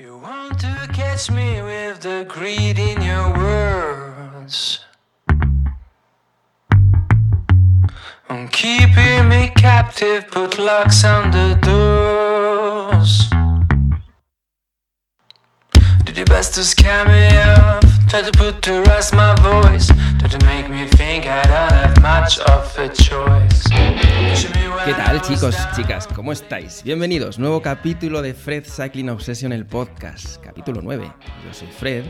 You want to catch me with the greed in your words. I'm keeping me captive, put locks on the doors. Did your best to scare me off, ¿Qué tal chicos, chicas? ¿Cómo estáis? Bienvenidos, nuevo capítulo de Fred Cycling Obsession, el podcast, capítulo 9. Yo soy Fred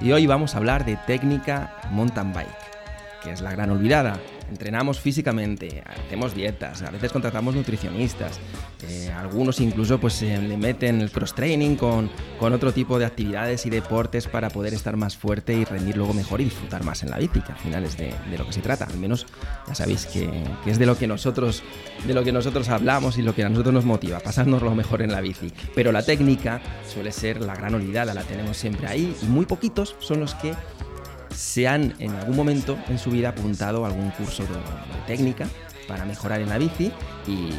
y hoy vamos a hablar de técnica mountain bike, que es la gran olvidada, entrenamos físicamente, hacemos dietas, a veces contratamos nutricionistas, eh, algunos incluso pues le meten el cross-training con, con, otro tipo de actividades y deportes para poder estar más fuerte y rendir luego mejor y disfrutar más en la bici, que al final es de, de lo que se trata, al menos ya sabéis que, que, es de lo que, nosotros, de lo que nosotros hablamos y lo que a nosotros nos motiva, pasarnos lo mejor en la bici. Pero la técnica suele ser la gran olvidada, la tenemos siempre ahí y muy poquitos son los que se han en algún momento en su vida apuntado a algún curso de, técnica para mejorar en la bici y, y,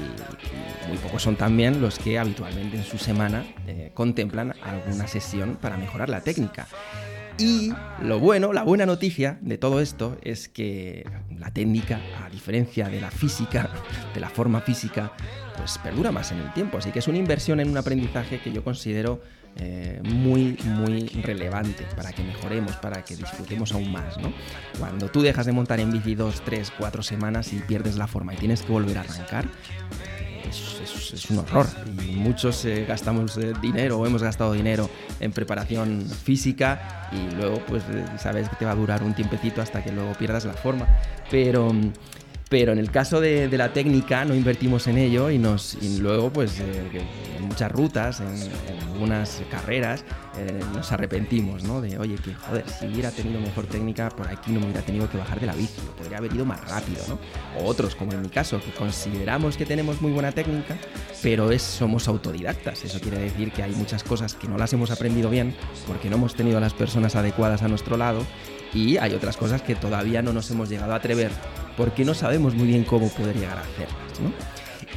muy pocos son también los que habitualmente en su semana eh, contemplan alguna sesión para mejorar la técnica. Y lo bueno, la buena noticia de todo esto es que la técnica, a diferencia de la física, de la forma física, pues perdura más en el tiempo. Así que es una inversión en un aprendizaje que yo considero eh, muy, muy relevante para que mejoremos, para que disfrutemos aún más. ¿no? Cuando tú dejas de montar en bici dos, tres, cuatro semanas y pierdes la forma y tienes que volver a arrancar, es, es, es un horror. Y muchos eh, gastamos eh, dinero o hemos gastado dinero en preparación física y luego pues sabes que te va a durar un tiempecito hasta que luego pierdas la forma. Pero pero en el caso de, la técnica no invertimos en ello y, nos, luego pues eh, en muchas rutas, en, en algunas carreras, eh, nos arrepentimos, ¿no? De, oye, que joder, si hubiera tenido mejor técnica, por aquí no me hubiera tenido que bajar de la bici, podría haber ido más rápido, ¿no? O otros, como en mi caso, que consideramos que tenemos muy buena técnica, pero es, somos autodidactas. Eso quiere decir que hay muchas cosas que no las hemos aprendido bien porque no hemos tenido a las personas adecuadas a nuestro lado y hay otras cosas que todavía no nos hemos llegado a atrever porque no sabemos muy bien cómo poder llegar a hacerlas. ¿no?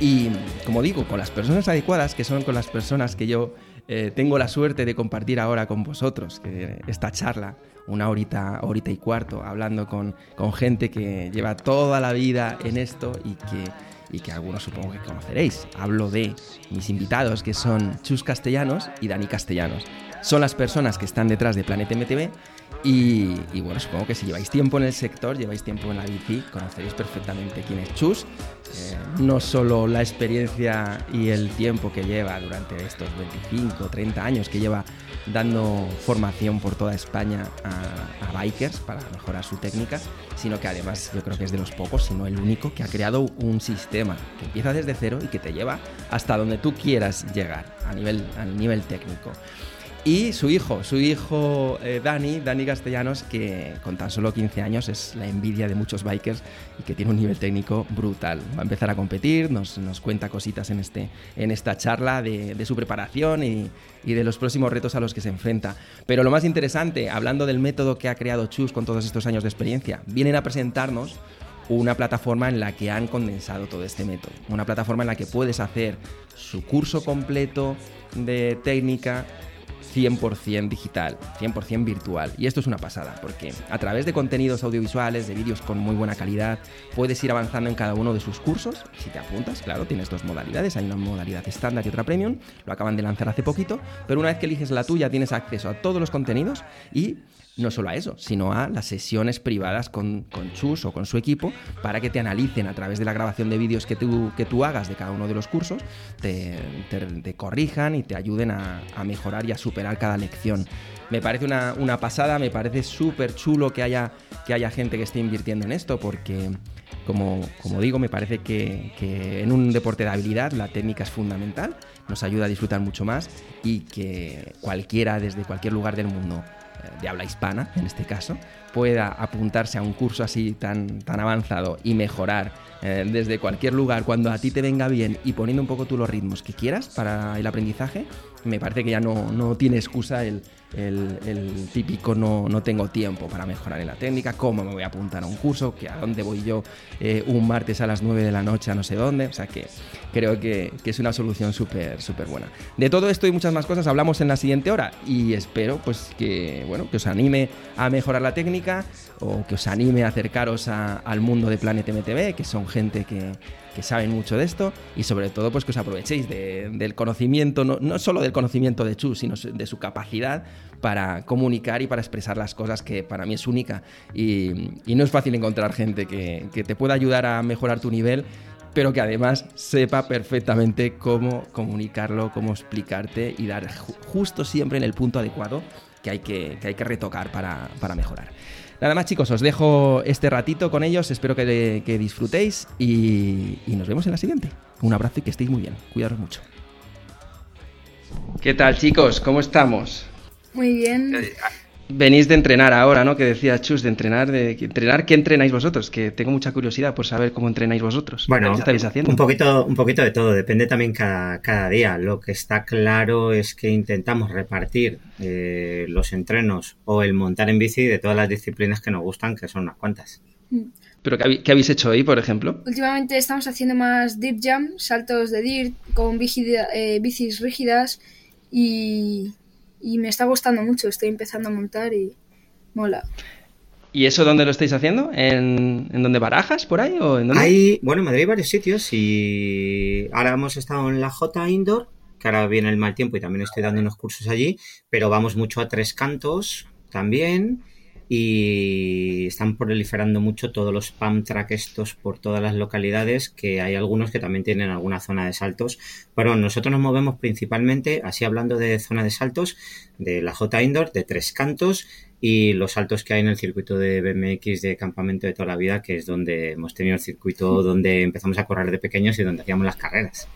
Y como digo, con las personas adecuadas, que son con las personas que yo eh, tengo la suerte de compartir ahora con vosotros, que esta charla, una horita, horita y cuarto, hablando con, con gente que lleva toda la vida en esto y que y que algunos supongo que conoceréis. Hablo de mis invitados que son Chus Castellanos y Dani Castellanos. Son las personas que están detrás de Planet MTV y, y, bueno, supongo que si lleváis tiempo en el sector, lleváis tiempo en la bici, conoceréis perfectamente quién es Chus. Eh, no solo la experiencia y el tiempo que lleva durante estos 25 o 30 años que lleva dando formación por toda España a, a, bikers para mejorar su técnica, sino que además yo creo que es de los pocos, si no el único, que ha creado un sistema que empieza desde cero y que te lleva hasta donde tú quieras llegar a nivel, a nivel técnico. Y su hijo, su hijo eh, Dani, Dani Castellanos, que con tan solo 15 años es la envidia de muchos bikers y que tiene un nivel técnico brutal. Va a empezar a competir, nos, nos cuenta cositas en, este, en esta charla de, su preparación y, y, de los próximos retos a los que se enfrenta. Pero lo más interesante, hablando del método que ha creado Chus con todos estos años de experiencia, vienen a presentarnos una plataforma en la que han condensado todo este método. Una plataforma en la que puedes hacer su curso completo de técnica 100% digital, 100% virtual. Y esto es una pasada, porque a través de contenidos audiovisuales, de vídeos con muy buena calidad, puedes ir avanzando en cada uno de sus cursos. Si te apuntas, claro, tienes dos modalidades, hay una modalidad estándar y otra premium, lo acaban de lanzar hace poquito, pero una vez que eliges la tuya tienes acceso a todos los contenidos y no solo a eso, sino a las sesiones privadas con, con, Chus o con su equipo para que te analicen a través de la grabación de vídeos que tú, que tú hagas de cada uno de los cursos, te, corrijan y te ayuden a, a, mejorar y a superar cada lección. Me parece una, una pasada, me parece súper chulo que haya, que haya gente que esté invirtiendo en esto porque... Como, como, digo, me parece que, que, en un deporte de habilidad la técnica es fundamental, nos ayuda a disfrutar mucho más y que cualquiera desde cualquier lugar del mundo de habla hispana, en este caso, pueda apuntarse a un curso así tan, tan avanzado y mejorar eh, desde cualquier lugar cuando a ti te venga bien y poniendo un poco tú los ritmos que quieras para el aprendizaje, me parece que ya no, no tiene excusa el, el, típico no, no, tengo tiempo para mejorar en la técnica, cómo me voy a apuntar a un curso, que a dónde voy yo eh, un martes a las 9 de la noche a no sé dónde. O sea que creo que, que es una solución súper súper buena. De todo esto y muchas más cosas hablamos en la siguiente hora y espero pues que, bueno, que os anime a mejorar la técnica o que os anime a acercaros al mundo de Planet MTV, que son gente que, que saben mucho de esto y sobre todo pues que os aprovechéis del conocimiento, no, solo del conocimiento de Chu, sino de su capacidad para comunicar y para expresar las cosas que para mí es única y, no es fácil encontrar gente que, que te pueda ayudar a mejorar tu nivel pero que además sepa perfectamente cómo comunicarlo, cómo explicarte y dar justo siempre en el punto adecuado que hay que, que, hay que retocar para, para mejorar. Nada más chicos, os dejo este ratito con ellos, espero que, disfrutéis y, y, nos vemos en la siguiente. Un abrazo y que estéis muy bien, cuidaros mucho. ¿Qué tal chicos? ¿Cómo estamos? Muy bien. Venís de entrenar ahora, ¿no? Que decía Chus, de entrenar, de entrenar, ¿qué entrenáis vosotros? Que tengo mucha curiosidad por saber cómo entrenáis vosotros. Bueno, ¿qué estáis haciendo? Un poquito, un poquito de todo, depende también cada, cada día. Lo que está claro es que intentamos repartir eh, los entrenos o el montar en bici de todas las disciplinas que nos gustan, que son unas cuantas. Mm. ¿Pero qué, habéis hecho hoy, por ejemplo? Últimamente estamos haciendo más deep jump, saltos de dirt con eh, bicis rígidas y y me está gustando mucho. Estoy empezando a montar y mola. ¿Y eso dónde lo estáis haciendo? ¿En, en dónde barajas por ahí? ¿O en dónde? Hay, bueno, en Madrid hay varios sitios y ahora hemos estado en la J Indoor, que ahora viene el mal tiempo y también estoy dando unos cursos allí, pero vamos mucho a Tres Cantos también y están proliferando mucho todos los pump track estos por todas las localidades, que hay algunos que también tienen alguna zona de saltos. Pero nosotros nos movemos principalmente, así hablando de zona de saltos, de la J Indoor, de Tres Cantos y los saltos que hay en el circuito de BMX de campamento de toda la vida, que es donde hemos tenido el circuito donde empezamos a correr de pequeños y donde hacíamos las carreras.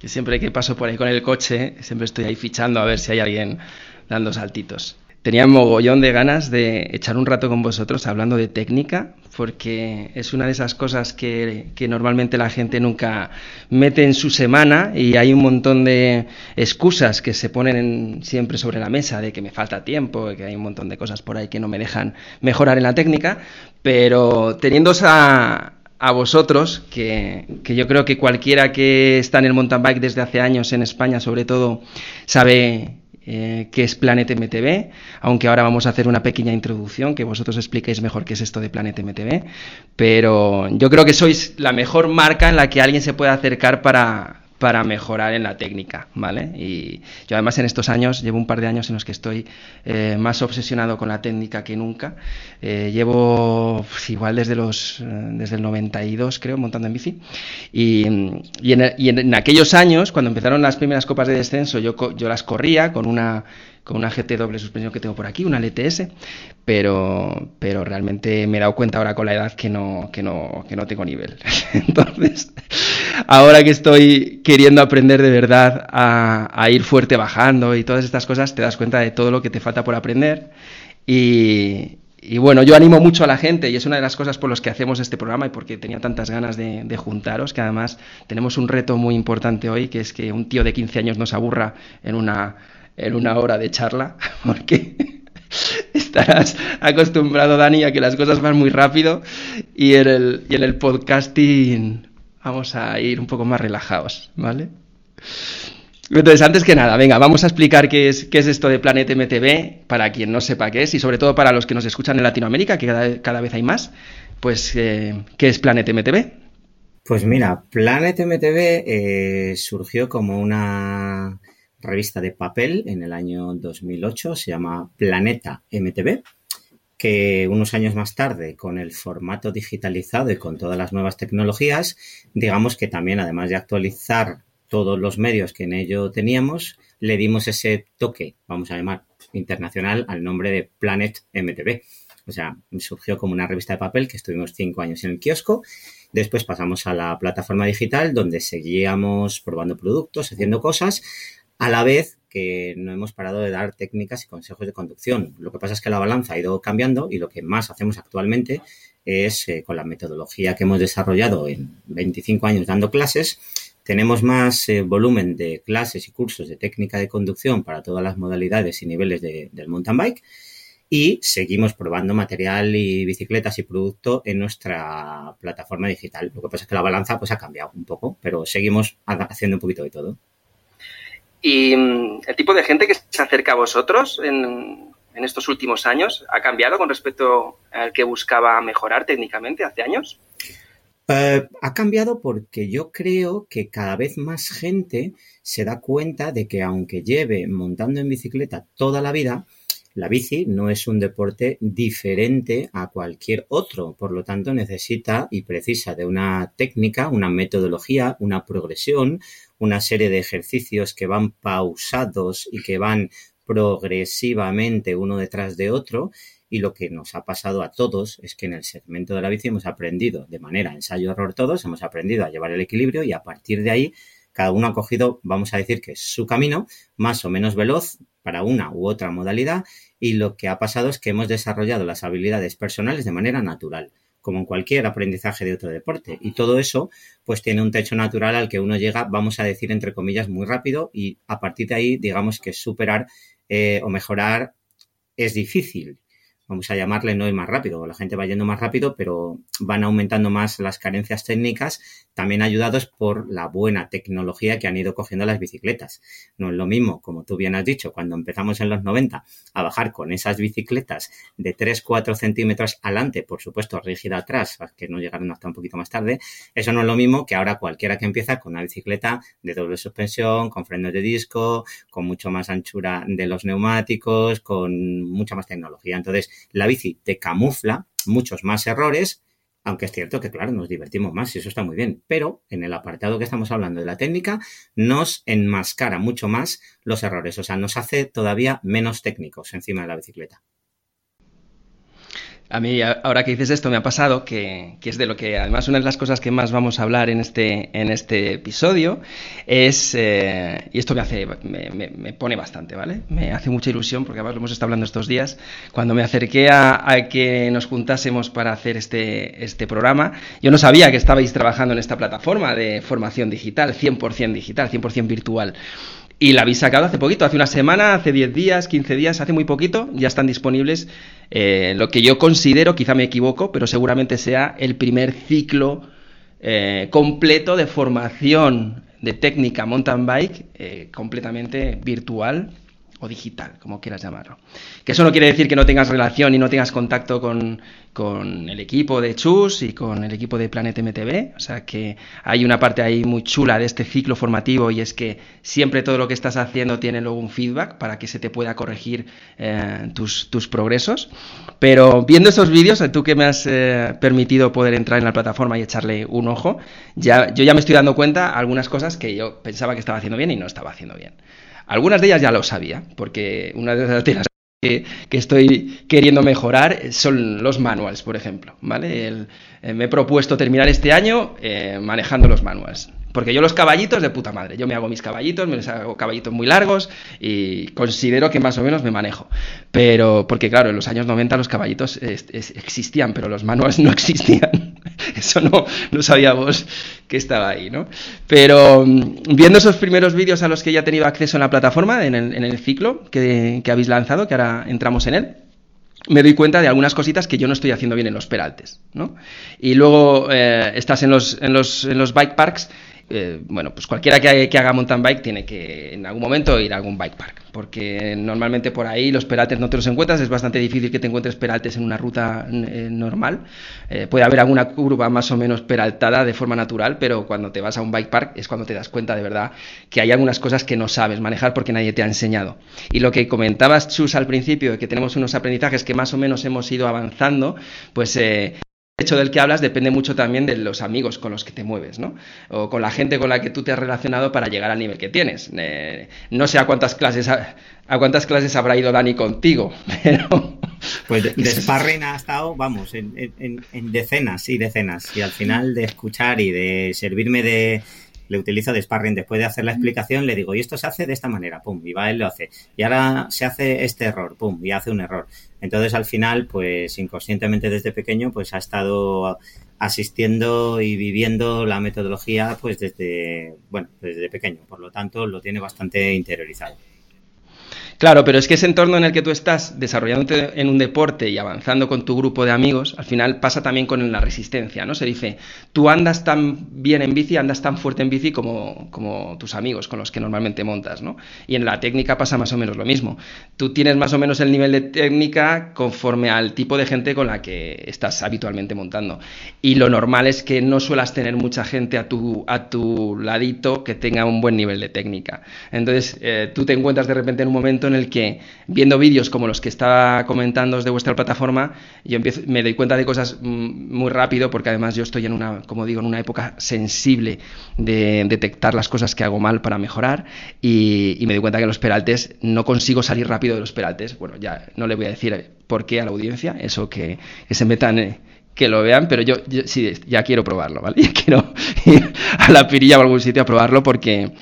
Que siempre que paso por ahí con el coche, siempre estoy ahí fichando a ver si hay alguien dando saltitos tenía mogollón de ganas de echar un rato con vosotros hablando de técnica, porque es una de esas cosas que, normalmente la gente nunca mete en su semana y hay un montón de excusas que se ponen siempre sobre la mesa de que me falta tiempo, que hay un montón de cosas por ahí que no me dejan mejorar en la técnica, pero teniendo a, a vosotros, que, que, yo creo que cualquiera que está en el mountain bike desde hace años en España, sobre todo, sabe eh, qué es Planet MTV, aunque ahora vamos a hacer una pequeña introducción que vosotros expliquéis mejor qué es esto de Planet MTV, pero yo creo que sois la mejor marca en la que alguien se puede acercar para, para mejorar en la técnica, ¿vale? Y yo además en estos años, llevo un par de años en los que estoy eh, más obsesionado con la técnica que nunca. Eh, llevo pues, igual desde los eh, desde el 92, creo, montando en bici. Y, en, y en, aquellos años, cuando empezaron las primeras copas de descenso, yo, yo las corría con una con una GT doble suspensión que tengo por aquí, una LTS, pero, pero realmente me he dado cuenta ahora con la edad que no, que no, que no tengo nivel. Entonces, ahora que estoy queriendo aprender de verdad a, ir fuerte bajando y todas estas cosas, te das cuenta de todo lo que te falta por aprender. Y, bueno, yo animo mucho a la gente y es una de las cosas por las que hacemos este programa y porque tenía tantas ganas de, de, juntaros, que además tenemos un reto muy importante hoy, que es que un tío de 15 años nos aburra en una en una hora de charla, porque estarás acostumbrado, Dani, a que las cosas van muy rápido y en el, y en el podcasting vamos a ir un poco más relajados, ¿vale? Entonces, antes que nada, venga, vamos a explicar qué es, qué es esto de Planet MTV, para quien no sepa qué es, y sobre todo para los que nos escuchan en Latinoamérica, que cada, cada vez hay más, pues, eh, ¿qué es Planet MTV? Pues mira, Planet MTV eh, surgió como una revista de papel en el año 2008, se llama Planeta MTV, que unos años más tarde, con el formato digitalizado y con todas las nuevas tecnologías, digamos que también, además de actualizar todos los medios que en ello teníamos, le dimos ese toque, vamos a llamar internacional, al nombre de Planet MTV. O sea, surgió como una revista de papel que estuvimos cinco años en el kiosco. Después pasamos a la plataforma digital donde seguíamos probando productos, haciendo cosas, a la vez que no hemos parado de dar técnicas y consejos de conducción. Lo que pasa es que la balanza ha ido cambiando y lo que más hacemos actualmente es eh, con la metodología que hemos desarrollado en 25 años dando clases, tenemos más eh, volumen de clases y cursos de técnica de conducción para todas las modalidades y niveles del mountain bike y seguimos probando material y bicicletas y producto en nuestra plataforma digital. Lo que pasa es que la balanza pues ha cambiado un poco, pero seguimos haciendo un poquito de todo. ¿Y mm, el tipo de gente que se acerca a vosotros en, en estos últimos años ha cambiado con respecto al que buscaba mejorar técnicamente hace años? Eh, ha cambiado porque yo creo que cada vez más gente se da cuenta de que aunque lleve montando en bicicleta toda la vida, la bici no es un deporte diferente a cualquier otro, por lo tanto necesita y precisa de una técnica, una metodología, una progresión, una serie de ejercicios que van pausados y que van progresivamente uno detrás de otro y lo que nos ha pasado a todos es que en el segmento de la bici hemos aprendido de manera ensayo-error todos, hemos aprendido a llevar el equilibrio y a partir de ahí cada uno ha cogido, vamos a decir que es su camino, más o menos veloz para una u otra modalidad y lo que ha pasado es que hemos desarrollado las habilidades personales de manera natural como en cualquier aprendizaje de otro deporte. Y todo eso, pues tiene un techo natural al que uno llega, vamos a decir, entre comillas, muy rápido y a partir de ahí, digamos que superar eh, o mejorar es difícil vamos a llamarle, no es más rápido, la gente va yendo más rápido, pero van aumentando más las carencias técnicas, también ayudados por la buena tecnología que han ido cogiendo las bicicletas. No es lo mismo, como tú bien has dicho, cuando empezamos en los 90 a bajar con esas bicicletas de 3-4 centímetros adelante, por supuesto rígida atrás, que no llegaron hasta un poquito más tarde, eso no es lo mismo que ahora cualquiera que empieza con una bicicleta de doble suspensión, con frenos de disco, con mucho más anchura de los neumáticos, con mucha más tecnología. Entonces, la bici te camufla muchos más errores, aunque es cierto que, claro, nos divertimos más y eso está muy bien, pero en el apartado que estamos hablando de la técnica, nos enmascara mucho más los errores, o sea, nos hace todavía menos técnicos encima de la bicicleta. A mí, ahora que dices esto, me ha pasado que, es de lo que, además, una de las cosas que más vamos a hablar en este, en este episodio es, eh, y esto me hace, me, pone bastante, ¿vale? Me hace mucha ilusión, porque además lo hemos estado hablando estos días, cuando me acerqué a, que nos juntásemos para hacer este, este programa, yo no sabía que estabais trabajando en esta plataforma de formación digital, 100% digital, 100% virtual. Y la habéis sacado hace poquito, hace una semana, hace 10 días, 15 días, hace muy poquito, ya están disponibles eh, lo que yo considero, quizá me equivoco, pero seguramente sea el primer ciclo eh, completo de formación de técnica mountain bike eh, completamente virtual o digital, como quieras llamarlo. Que eso no quiere decir que no tengas relación y no tengas contacto con, con el equipo de Chus y con el equipo de Planet MTV. O sea que hay una parte ahí muy chula de este ciclo formativo y es que siempre todo lo que estás haciendo tiene luego un feedback para que se te pueda corregir eh, tus, tus, progresos. Pero viendo esos vídeos, tú que me has eh, permitido poder entrar en la plataforma y echarle un ojo, ya, yo ya me estoy dando cuenta algunas cosas que yo pensaba que estaba haciendo bien y no estaba haciendo bien. Algunas de ellas ya lo sabía, porque una de las que, que, estoy queriendo mejorar son los manuals, por ejemplo. ¿vale? Eh, me he propuesto terminar este año eh, manejando los manuals. Porque yo los caballitos de puta madre, yo me hago mis caballitos, me hago caballitos muy largos y considero que más o menos me manejo. Pero, porque claro, en los años 90 los caballitos existían, pero los manuals no existían. Eso no, no sabíamos que estaba ahí, ¿no? Pero mm, viendo esos primeros vídeos a los que ya he tenido acceso en la plataforma, en el, ciclo que, habéis lanzado, que ahora entramos en él, me doy cuenta de algunas cositas que yo no estoy haciendo bien en los peraltes, ¿no? Y luego eh, estás en los, en, los, en los bike parks eh, bueno, pues cualquiera que, haga mountain bike tiene que en algún momento ir a algún bike park, porque normalmente por ahí los peraltes no te los encuentras, es bastante difícil que te encuentres peraltes en una ruta eh, normal. Eh, puede haber alguna curva más o menos peraltada de forma natural, pero cuando te vas a un bike park es cuando te das cuenta de verdad que hay algunas cosas que no sabes manejar porque nadie te ha enseñado. Y lo que comentabas, Chus, al principio, que tenemos unos aprendizajes que más o menos hemos ido avanzando, pues hecho del que hablas depende mucho también de los amigos con los que te mueves, ¿no? O con la gente con la que tú te has relacionado para llegar al nivel que tienes. Eh, no sé a cuántas clases a, cuántas clases habrá ido Dani contigo, pero pues de, sparring ha estado, vamos, en, en, decenas y decenas y al final de escuchar y de servirme de le utilizo de sparring. Después de hacer la explicación, le digo, y esto se hace de esta manera, pum, y va, él lo hace. Y ahora se hace este error, pum, y hace un error. Entonces, al final, pues inconscientemente desde pequeño, pues ha estado asistiendo y viviendo la metodología, pues desde, bueno, desde pequeño. Por lo tanto, lo tiene bastante interiorizado. Claro, pero es que ese entorno en el que tú estás desarrollándote en un deporte y avanzando con tu grupo de amigos, al final pasa también con la resistencia, ¿no? Se dice, tú andas tan bien en bici, andas tan fuerte en bici como, como tus amigos con los que normalmente montas, ¿no? Y en la técnica pasa más o menos lo mismo. Tú tienes más o menos el nivel de técnica conforme al tipo de gente con la que estás habitualmente montando. Y lo normal es que no suelas tener mucha gente a tu, a tu ladito que tenga un buen nivel de técnica. Entonces, eh, tú te encuentras de repente en un momento en el que, viendo vídeos como los que estaba comentando de vuestra plataforma, yo me doy cuenta de cosas mm, muy rápido, porque además yo estoy en una, como digo, en una época sensible de detectar las cosas que hago mal para mejorar, y, me doy cuenta que los peraltes no consigo salir rápido de los peraltes. Bueno, ya no le voy a decir por qué a la audiencia, eso que, se metan. Eh, que lo vean, pero yo, sí, ya quiero probarlo, ¿vale? Ya quiero ir a la pirilla o algún sitio a probarlo porque,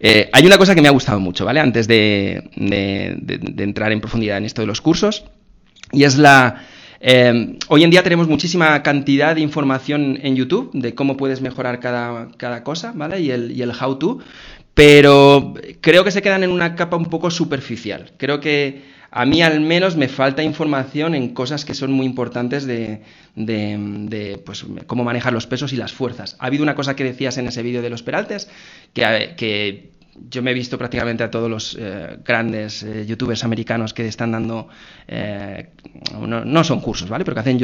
eh, hay una cosa que me ha gustado mucho, ¿vale? Antes de, entrar en profundidad en esto de los cursos, y es la... Eh, hoy en día tenemos muchísima cantidad de información en YouTube de cómo puedes mejorar cada, cosa, ¿vale? Y el, y el how to, pero creo que se quedan en una capa un poco superficial. Creo que a mí al menos me falta información en cosas que son muy importantes de, de, pues, cómo manejar los pesos y las fuerzas. Ha habido una cosa que decías en ese vídeo de los peraltes, que, que yo me he visto prácticamente a todos los eh, grandes eh, youtubers americanos que están dando, eh, no, son cursos, ¿vale? Pero que hacen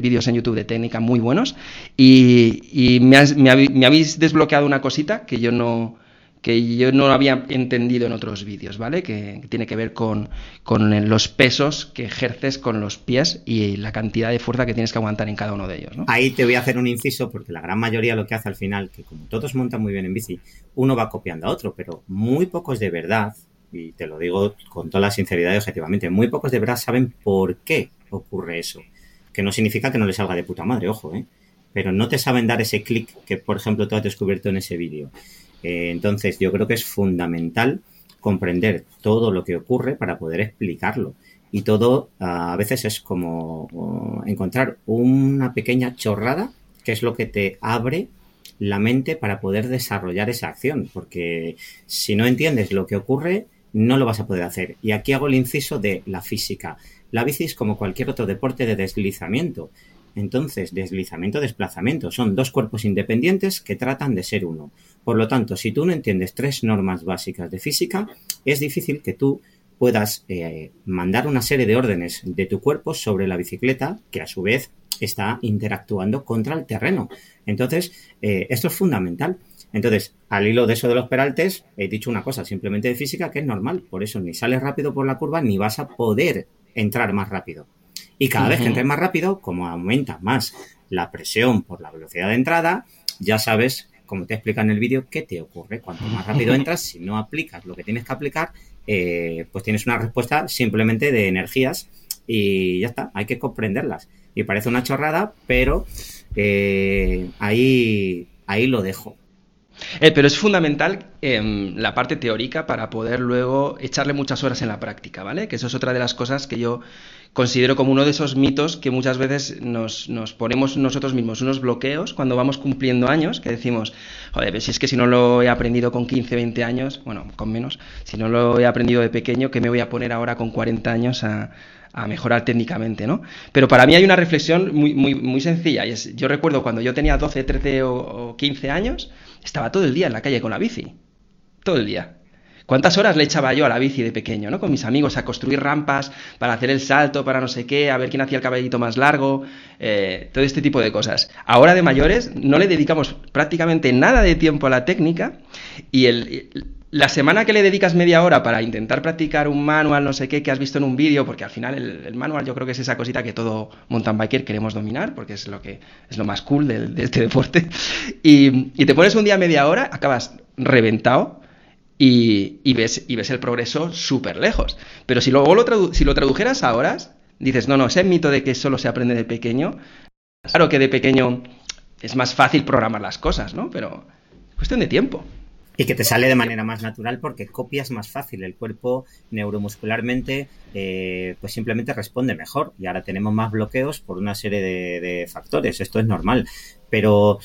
vídeos en YouTube de técnica muy buenos y, me, me, habéis desbloqueado una cosita que yo no, que yo no había entendido en otros vídeos, ¿vale? Que, tiene que ver con, los pesos que ejerces con los pies y la cantidad de fuerza que tienes que aguantar en cada uno de ellos, ¿no? Ahí te voy a hacer un inciso porque la gran mayoría lo que hace al final, que como todos montan muy bien en bici, uno va copiando a otro, pero muy pocos de verdad, y te lo digo con toda la sinceridad y objetivamente, muy pocos de verdad saben por qué ocurre eso. Que no significa que no les salga de puta madre, ojo, ¿eh? Pero no te saben dar ese clic que, por ejemplo, tú has descubierto en ese vídeo. Eh, entonces, yo creo que es fundamental comprender todo lo que ocurre para poder explicarlo. Y todo a veces es como encontrar una pequeña chorrada que es lo que te abre la mente para poder desarrollar esa acción. Porque si no entiendes lo que ocurre, no lo vas a poder hacer. Y aquí hago el inciso de la física. La bici es como cualquier otro deporte de deslizamiento. Entonces, deslizamiento, desplazamiento son dos cuerpos independientes que tratan de ser uno. Por lo tanto, si tú no entiendes tres normas básicas de física, es difícil que tú puedas eh, mandar una serie de órdenes de tu cuerpo sobre la bicicleta que a su vez está interactuando contra el terreno. Entonces, eh, esto es fundamental. Entonces, al hilo de eso de los peraltes, he dicho una cosa simplemente de física que es normal. Por eso ni sales rápido por la curva ni vas a poder entrar más rápido. Y cada vez que entres más rápido, como aumenta más la presión por la velocidad de entrada, ya sabes, como te explica en el vídeo, qué te ocurre. Cuanto más rápido entras, si no aplicas lo que tienes que aplicar, eh, pues tienes una respuesta simplemente de energías y ya está, hay que comprenderlas. Y parece una chorrada, pero eh, ahí, ahí lo dejo. Eh, pero es fundamental em, la parte teórica para poder luego echarle muchas horas en la práctica, ¿vale? Que eso es otra de las cosas que yo considero como uno de esos mitos que muchas veces nos, ponemos nosotros mismos unos bloqueos cuando vamos cumpliendo años, que decimos, joder, si es que si no lo he aprendido con 15, 20 años, bueno, con menos, si no lo he aprendido de pequeño, ¿qué me voy a poner ahora con 40 años a, mejorar técnicamente, ¿no? Pero para mí hay una reflexión muy, muy, muy sencilla, y es, yo recuerdo cuando yo tenía 12, 13 o 15 años, estaba todo el día en la calle con la bici, todo el día. ¿Cuántas horas le echaba yo a la bici de pequeño, ¿no? Con mis amigos a construir rampas para hacer el salto, para no sé qué, a ver quién hacía el cabellito más largo, eh, todo este tipo de cosas. Ahora de mayores no le dedicamos prácticamente nada de tiempo a la técnica y el, la semana que le dedicas media hora para intentar practicar un manual, no sé qué, que has visto en un vídeo, porque al final el, manual yo creo que es esa cosita que todo mountain biker queremos dominar, porque es lo que es lo más cool de, este deporte. Y, y, te pones un día media hora, acabas reventado y, ves, y ves el progreso súper lejos. Pero si luego lo, si lo tradujeras a horas, dices, no, no, ese mito de que solo se aprende de pequeño, claro que de pequeño es más fácil programar las cosas, ¿no? Pero, Cuestión de tiempo. Y que te sale de manera más natural porque copias más fácil. El cuerpo neuromuscularmente eh, pues simplemente responde mejor. Y ahora tenemos más bloqueos por una serie de, factores. Esto es normal. Pero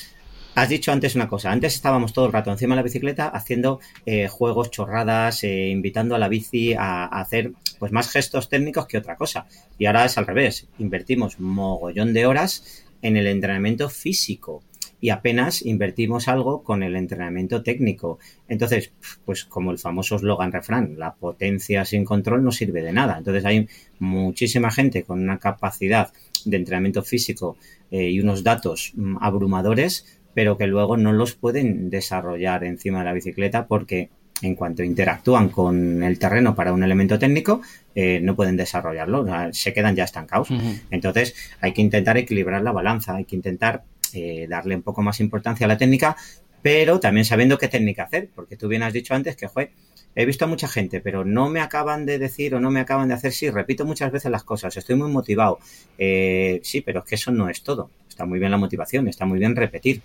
Has dicho antes una cosa, antes estábamos todo el rato encima de la bicicleta haciendo eh, juegos, chorradas, eh, invitando a la bici a, hacer pues más gestos técnicos que otra cosa. Y ahora es al revés, invertimos mogollón de horas en el entrenamiento físico y apenas invertimos algo con el entrenamiento técnico. Entonces, pues como el famoso eslogan refrán, la potencia sin control no sirve de nada. Entonces hay muchísima gente con una capacidad de entrenamiento físico eh, y unos datos mm, abrumadores, pero que luego no los pueden desarrollar encima de la bicicleta porque en cuanto interactúan con el terreno para un elemento técnico, eh, no pueden desarrollarlo, se quedan ya estancados. Entonces hay que intentar equilibrar la balanza, hay que intentar eh, darle un poco más importancia a la técnica, pero también sabiendo qué técnica hacer, porque tú bien has dicho antes que, fue he visto a mucha gente, pero no me acaban de decir o no me acaban de hacer, sí, repito muchas veces las cosas, estoy muy motivado, eh, sí, pero es que eso no es todo, está muy bien la motivación, está muy bien repetir,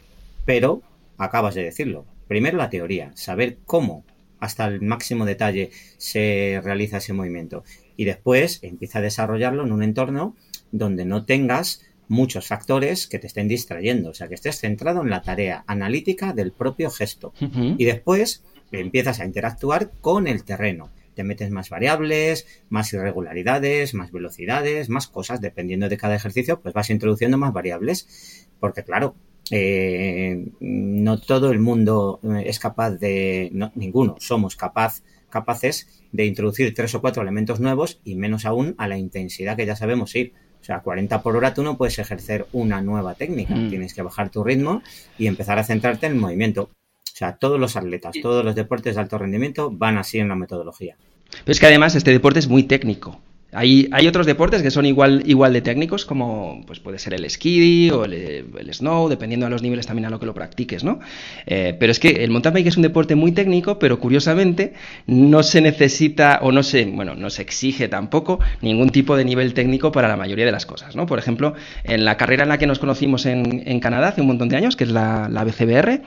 pero acabas de decirlo, primero la teoría, saber cómo hasta el máximo detalle se realiza ese movimiento y después empieza a desarrollarlo en un entorno donde no tengas muchos factores que te estén distrayendo, o sea, que estés centrado en la tarea analítica del propio gesto. Y después empiezas a interactuar con el terreno. Te metes más variables, más irregularidades, más velocidades, más cosas, dependiendo de cada ejercicio, pues vas introduciendo más variables. Porque claro, eh, no todo el mundo eh, es capaz de, no, ninguno, somos capaz, capaces de introducir tres o cuatro elementos nuevos y menos aún a la intensidad que ya sabemos ir. O sea, 40 por hora tú no puedes ejercer una nueva técnica. Mm. Tienes que bajar tu ritmo y empezar a centrarte en el movimiento. O sea, todos los atletas, todos los deportes de alto rendimiento van así en la metodología. Pero es que además este deporte es muy técnico. Hay, otros deportes que son igual, igual de técnicos, como pues puede ser el esquí o el, snow, dependiendo de los niveles también a lo que lo practiques, ¿no? Eh, pero es que el mountain bike es un deporte muy técnico, pero curiosamente no se necesita o no se, bueno, no se exige tampoco ningún tipo de nivel técnico para la mayoría de las cosas, ¿no? Por ejemplo, en la carrera en la que nos conocimos en, en Canadá hace un montón de años, que es la, la BCBR,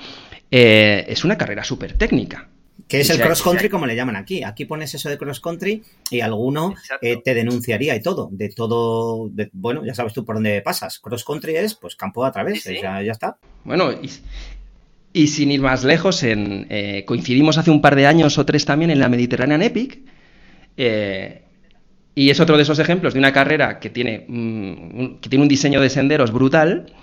eh, es una carrera súper técnica. Que es el cross country como le llaman aquí. Aquí pones eso de cross country y alguno eh, te denunciaría y todo. De todo, bueno, ya sabes tú por dónde pasas. Cross country es pues campo a través, ya, está. Bueno, y, sin ir más lejos, en, eh, coincidimos hace un par de años o tres también en la Mediterranean Epic. Eh, y es otro de esos ejemplos de una carrera que tiene, mm, que tiene un diseño de senderos brutal,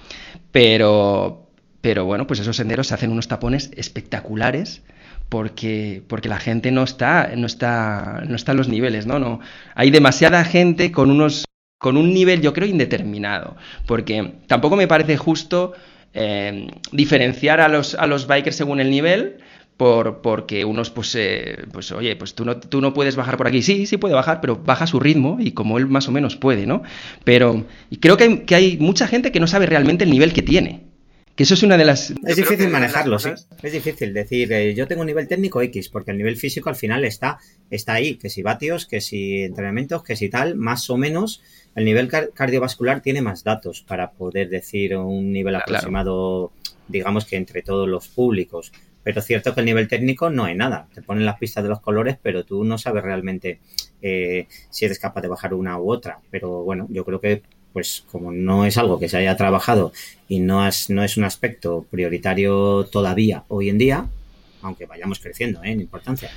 pero, pero bueno, pues esos senderos se hacen unos tapones espectaculares porque, porque la gente no está, no está, no está en los niveles, ¿no? no Hay demasiada gente con unos con un nivel, yo creo, indeterminado. Porque tampoco me parece justo eh, diferenciar a los, a los bikers según el nivel. Por, porque unos, pues, eh, pues oye, pues tú no, tú no puedes bajar por aquí. Sí, sí puede bajar, pero baja su ritmo y como él más o menos puede, ¿no? Pero creo que hay, que hay mucha gente que no sabe realmente el nivel que tiene. Que eso es una de las... Es difícil manejarlo, sí. Es difícil decir, eh, yo tengo un nivel técnico X, porque el nivel físico al final está, está ahí, que si vatios, que si entrenamientos, que si tal, más o menos el nivel cardiovascular tiene más datos para poder decir un nivel aproximado, digamos que entre todos los públicos. Pero cierto que el nivel técnico no hay nada. Te ponen las pistas de los colores, pero tú no sabes realmente eh, si eres capaz de bajar una u otra. Pero bueno, yo creo que pues como no es algo que se haya trabajado y no es, no es un aspecto prioritario todavía hoy en día, aunque vayamos creciendo ¿eh? en importancia,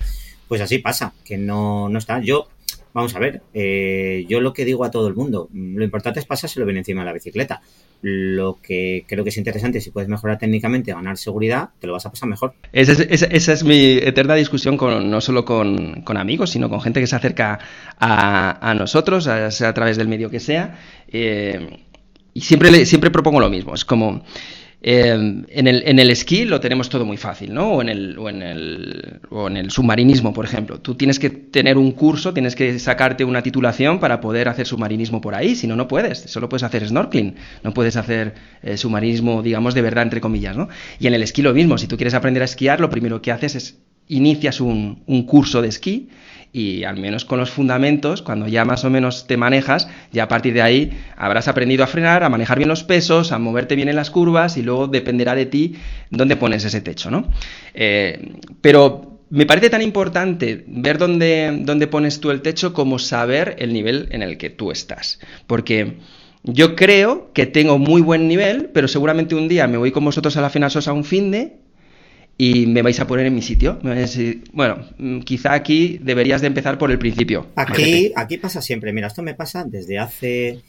pues así pasa, que no, no está. Yo Vamos a ver, eh, yo lo que digo a todo el mundo, lo importante es pasárselo bien encima de la bicicleta. Lo que creo que es interesante, si puedes mejorar técnicamente, ganar seguridad, te lo vas a pasar mejor. Esa es, mi eterna discusión con, no solo con, amigos, sino con gente que se acerca a, nosotros, sea a través del medio que sea. Eh, y siempre, siempre propongo lo mismo. Es como, Em, en, el, en, el, esquí lo tenemos todo muy fácil, ¿no? O en, el, o, en el, o en el submarinismo, por ejemplo. Tú tienes que tener un curso, tienes que sacarte una titulación para poder hacer submarinismo por ahí, si no, no puedes. Solo puedes hacer snorkeling, no puedes hacer eh, submarinismo, digamos, de verdad, entre comillas, ¿no? Y en el esquí lo mismo, si tú quieres aprender a esquiar, lo primero que haces es inicias un, un curso de esquí y al menos con los fundamentos, cuando ya más o menos te manejas, ya a partir de ahí habrás aprendido a frenar, a manejar bien los pesos, a moverte bien en las curvas y luego dependerá de ti dónde pones ese techo, ¿no? Eh, pero me parece tan importante ver dónde, dónde pones tú el techo como saber el nivel en el que tú estás. Porque yo creo que tengo muy buen nivel, pero seguramente un día me voy con vosotros a la Fenasosa un fin de y me vais a poner en mi sitio. bueno, mm, quizá aquí deberías de empezar por el principio. Aquí, aquí pasa siempre. Mira, esto me pasa desde hace,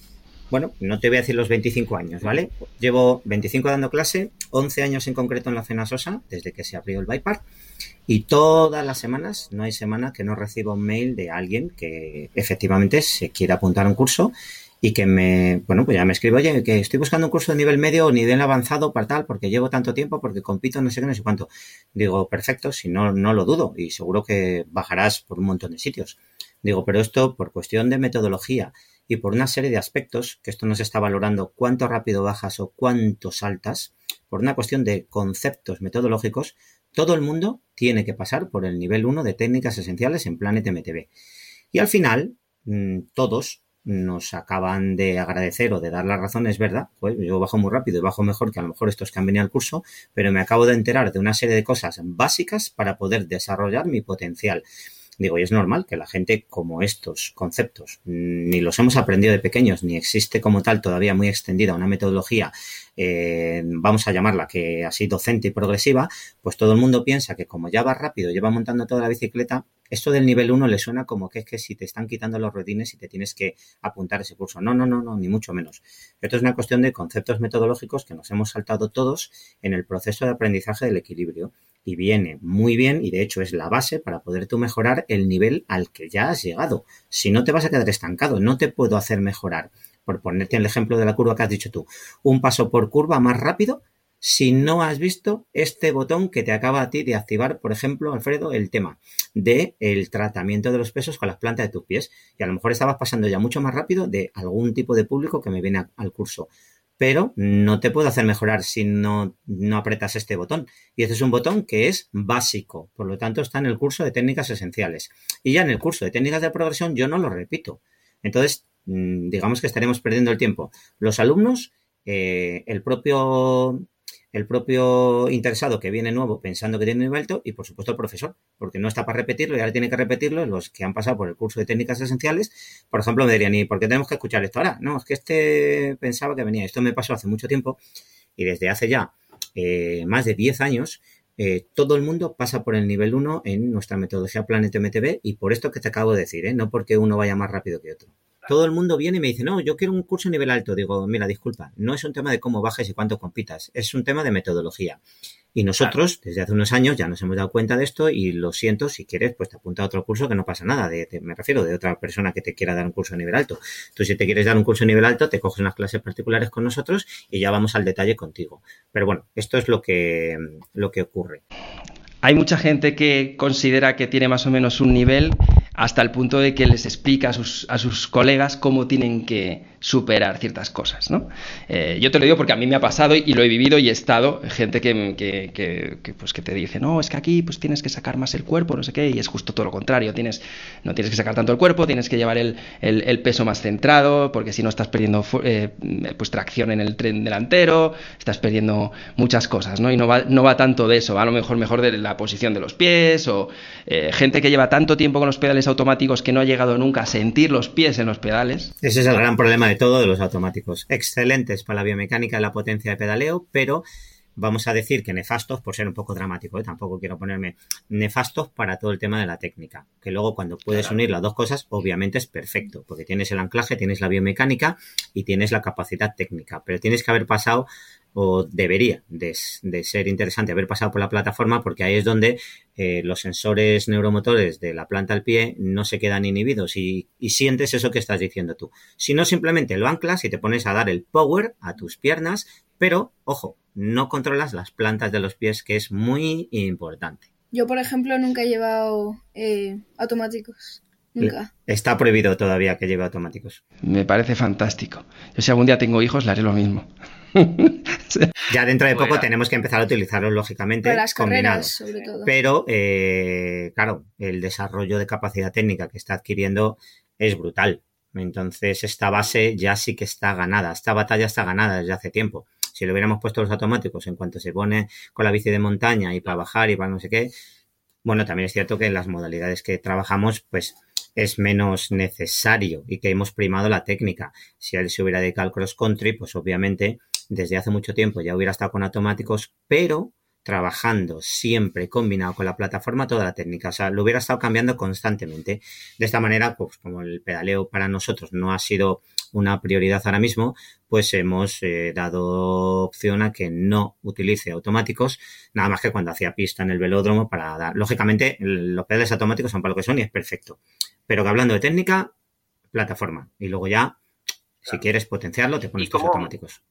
bueno, no te voy a decir los 25 años, ¿vale? Llevo 25 dando clase, 11 años en concreto en la Cena Sosa, desde que se abrió el Bypark, y todas las semanas, no hay semana que no reciba un mail de alguien que efectivamente se quiera apuntar a un curso y que me, bueno, pues ya me escribo, oye, que estoy buscando un curso de nivel medio o nivel avanzado para tal, porque llevo tanto tiempo, porque compito, no sé qué, no sé cuánto. Digo, perfecto, si no, no lo dudo y seguro que bajarás por un montón de sitios. Digo, pero esto por cuestión de metodología y por una serie de aspectos, que esto no se está valorando cuánto rápido bajas o cuánto saltas, por una cuestión de conceptos metodológicos, todo el mundo tiene que pasar por el nivel 1 de técnicas esenciales en Planet MTB. Y al final, mm, todos nos acaban de agradecer o de dar la razón, es verdad, pues yo bajo muy rápido y bajo mejor que a lo mejor estos que han venido al curso, pero me acabo de enterar de una serie de cosas básicas para poder desarrollar mi potencial. Digo, y es normal que la gente como estos conceptos ni los hemos aprendido de pequeños, ni existe como tal todavía muy extendida una metodología, eh, vamos a llamarla que así docente y progresiva, pues todo el mundo piensa que como ya va rápido, lleva montando toda la bicicleta, esto del nivel 1 le suena como que es que si te están quitando los ruedines y te tienes que apuntar ese curso. No, no, no, no, ni mucho menos. Esto es una cuestión de conceptos metodológicos que nos hemos saltado todos en el proceso de aprendizaje del equilibrio. Y viene muy bien, y de hecho es la base para poder tú mejorar el nivel al que ya has llegado. Si no te vas a quedar estancado, no te puedo hacer mejorar. Por ponerte el ejemplo de la curva que has dicho tú, un paso por curva más rápido si no has visto este botón que te acaba a ti de activar, por ejemplo, Alfredo, el tema de el tratamiento de los pesos con las plantas de tus pies. Y a lo mejor estabas pasando ya mucho más rápido de algún tipo de público que me viene al curso. Pero no te puedo hacer mejorar si no, no apretas este botón. Y este es un botón que es básico. Por lo tanto, está en el curso de técnicas esenciales. Y ya en el curso de técnicas de progresión yo no lo repito. Entonces, mm, digamos que estaremos perdiendo el tiempo. Los alumnos, eh, el propio el propio interesado que viene nuevo pensando que tiene nivel alto y por supuesto el profesor, porque no está para repetirlo y ahora tiene que repetirlo los que han pasado por el curso de técnicas esenciales. Por ejemplo, me dirían, ¿y por qué tenemos que escuchar esto ahora? No, es que este pensaba que venía. Esto me pasó hace mucho tiempo y desde hace ya eh, más de 10 años eh, todo el mundo pasa por el nivel 1 en nuestra metodología Planet MTB y por esto que te acabo de decir, ¿eh? no porque uno vaya más rápido que otro todo el mundo viene y me dice, no, yo quiero un curso a nivel alto. Digo, mira, disculpa, no es un tema de cómo bajes y cuánto compitas, es un tema de metodología. Y nosotros, desde hace unos años, ya nos hemos dado cuenta de esto y lo siento, si quieres, pues te apunta a otro curso que no pasa nada. De, me refiero de otra persona que te quiera dar un curso a nivel alto. Tú, si te quieres dar un curso a nivel alto, te coges unas clases particulares con nosotros y ya vamos al detalle contigo. Pero bueno, esto es lo que, lo que ocurre. Hay mucha gente que considera que tiene más o menos un nivel hasta el punto de que les explica a sus, a sus colegas cómo tienen que superar ciertas cosas. ¿no? Eh, yo te lo digo porque a mí me ha pasado y, lo he vivido y he estado, gente que, que, pues que te dice, no, es que aquí pues tienes que sacar más el cuerpo, no sé qué, y es justo todo lo contrario, tienes, no tienes que sacar tanto el cuerpo, tienes que llevar el, el, peso más centrado, porque si no estás perdiendo eh, pues tracción en el tren delantero, estás perdiendo muchas cosas, ¿no? Y no va, no va tanto de eso, va a lo mejor mejor de la posición de los pies, o eh, gente que lleva tanto tiempo con los pedales automáticos que no ha llegado nunca a sentir los pies en los pedales. Ese es el gran problema de todo de los automáticos. Excelentes para la biomecánica y la potencia de pedaleo, pero vamos a decir que nefastos, por ser un poco dramático, ¿eh? tampoco quiero ponerme nefastos para todo el tema de la técnica. Que luego cuando puedes unir las dos cosas, obviamente es perfecto, porque tienes el anclaje, tienes la biomecánica y tienes la capacidad técnica, pero tienes que haber pasado o debería de, ser interesante haber pasado por la plataforma porque ahí es donde eh, los sensores neuromotores de la planta al pie no se quedan inhibidos y, y, sientes eso que estás diciendo tú. Si no, simplemente lo anclas y te pones a dar el power a tus piernas, pero, ojo, no controlas las plantas de los pies, que es muy importante. Yo, por ejemplo, nunca he llevado eh, automáticos. Nunca. Está prohibido todavía que lleve automáticos. Me parece fantástico. Yo si algún día tengo hijos, le haré lo mismo. ya dentro de poco Bueno. tenemos que empezar a utilizarlos, lógicamente, Para las combinados. carreras, sobre todo. Pero, eh, claro, el desarrollo de capacidad técnica que está adquiriendo es brutal. Entonces, esta base ya sí que está ganada. Esta batalla está ganada desde hace tiempo. Si le hubiéramos puesto los automáticos en cuanto se pone con la bici de montaña y para bajar y para no sé qué, bueno, también es cierto que en las modalidades que trabajamos, pues es menos necesario y que hemos primado la técnica. Si él se hubiera dedicado al cross country, pues obviamente desde hace mucho tiempo ya hubiera estado con automáticos, pero trabajando siempre combinado con la plataforma toda la técnica. O sea, lo hubiera estado cambiando constantemente. De esta manera, pues como el pedaleo para nosotros no ha sido una prioridad ahora mismo, pues hemos eh, dado opción a que no utilice automáticos, nada más que cuando hacía pista en el velódromo para dar. Lógicamente, los pedales automáticos son para lo que son y es perfecto. Pero que hablando de técnica, plataforma. Y luego ya, si quieres potenciarlo, te pones ¿Y tus automáticos.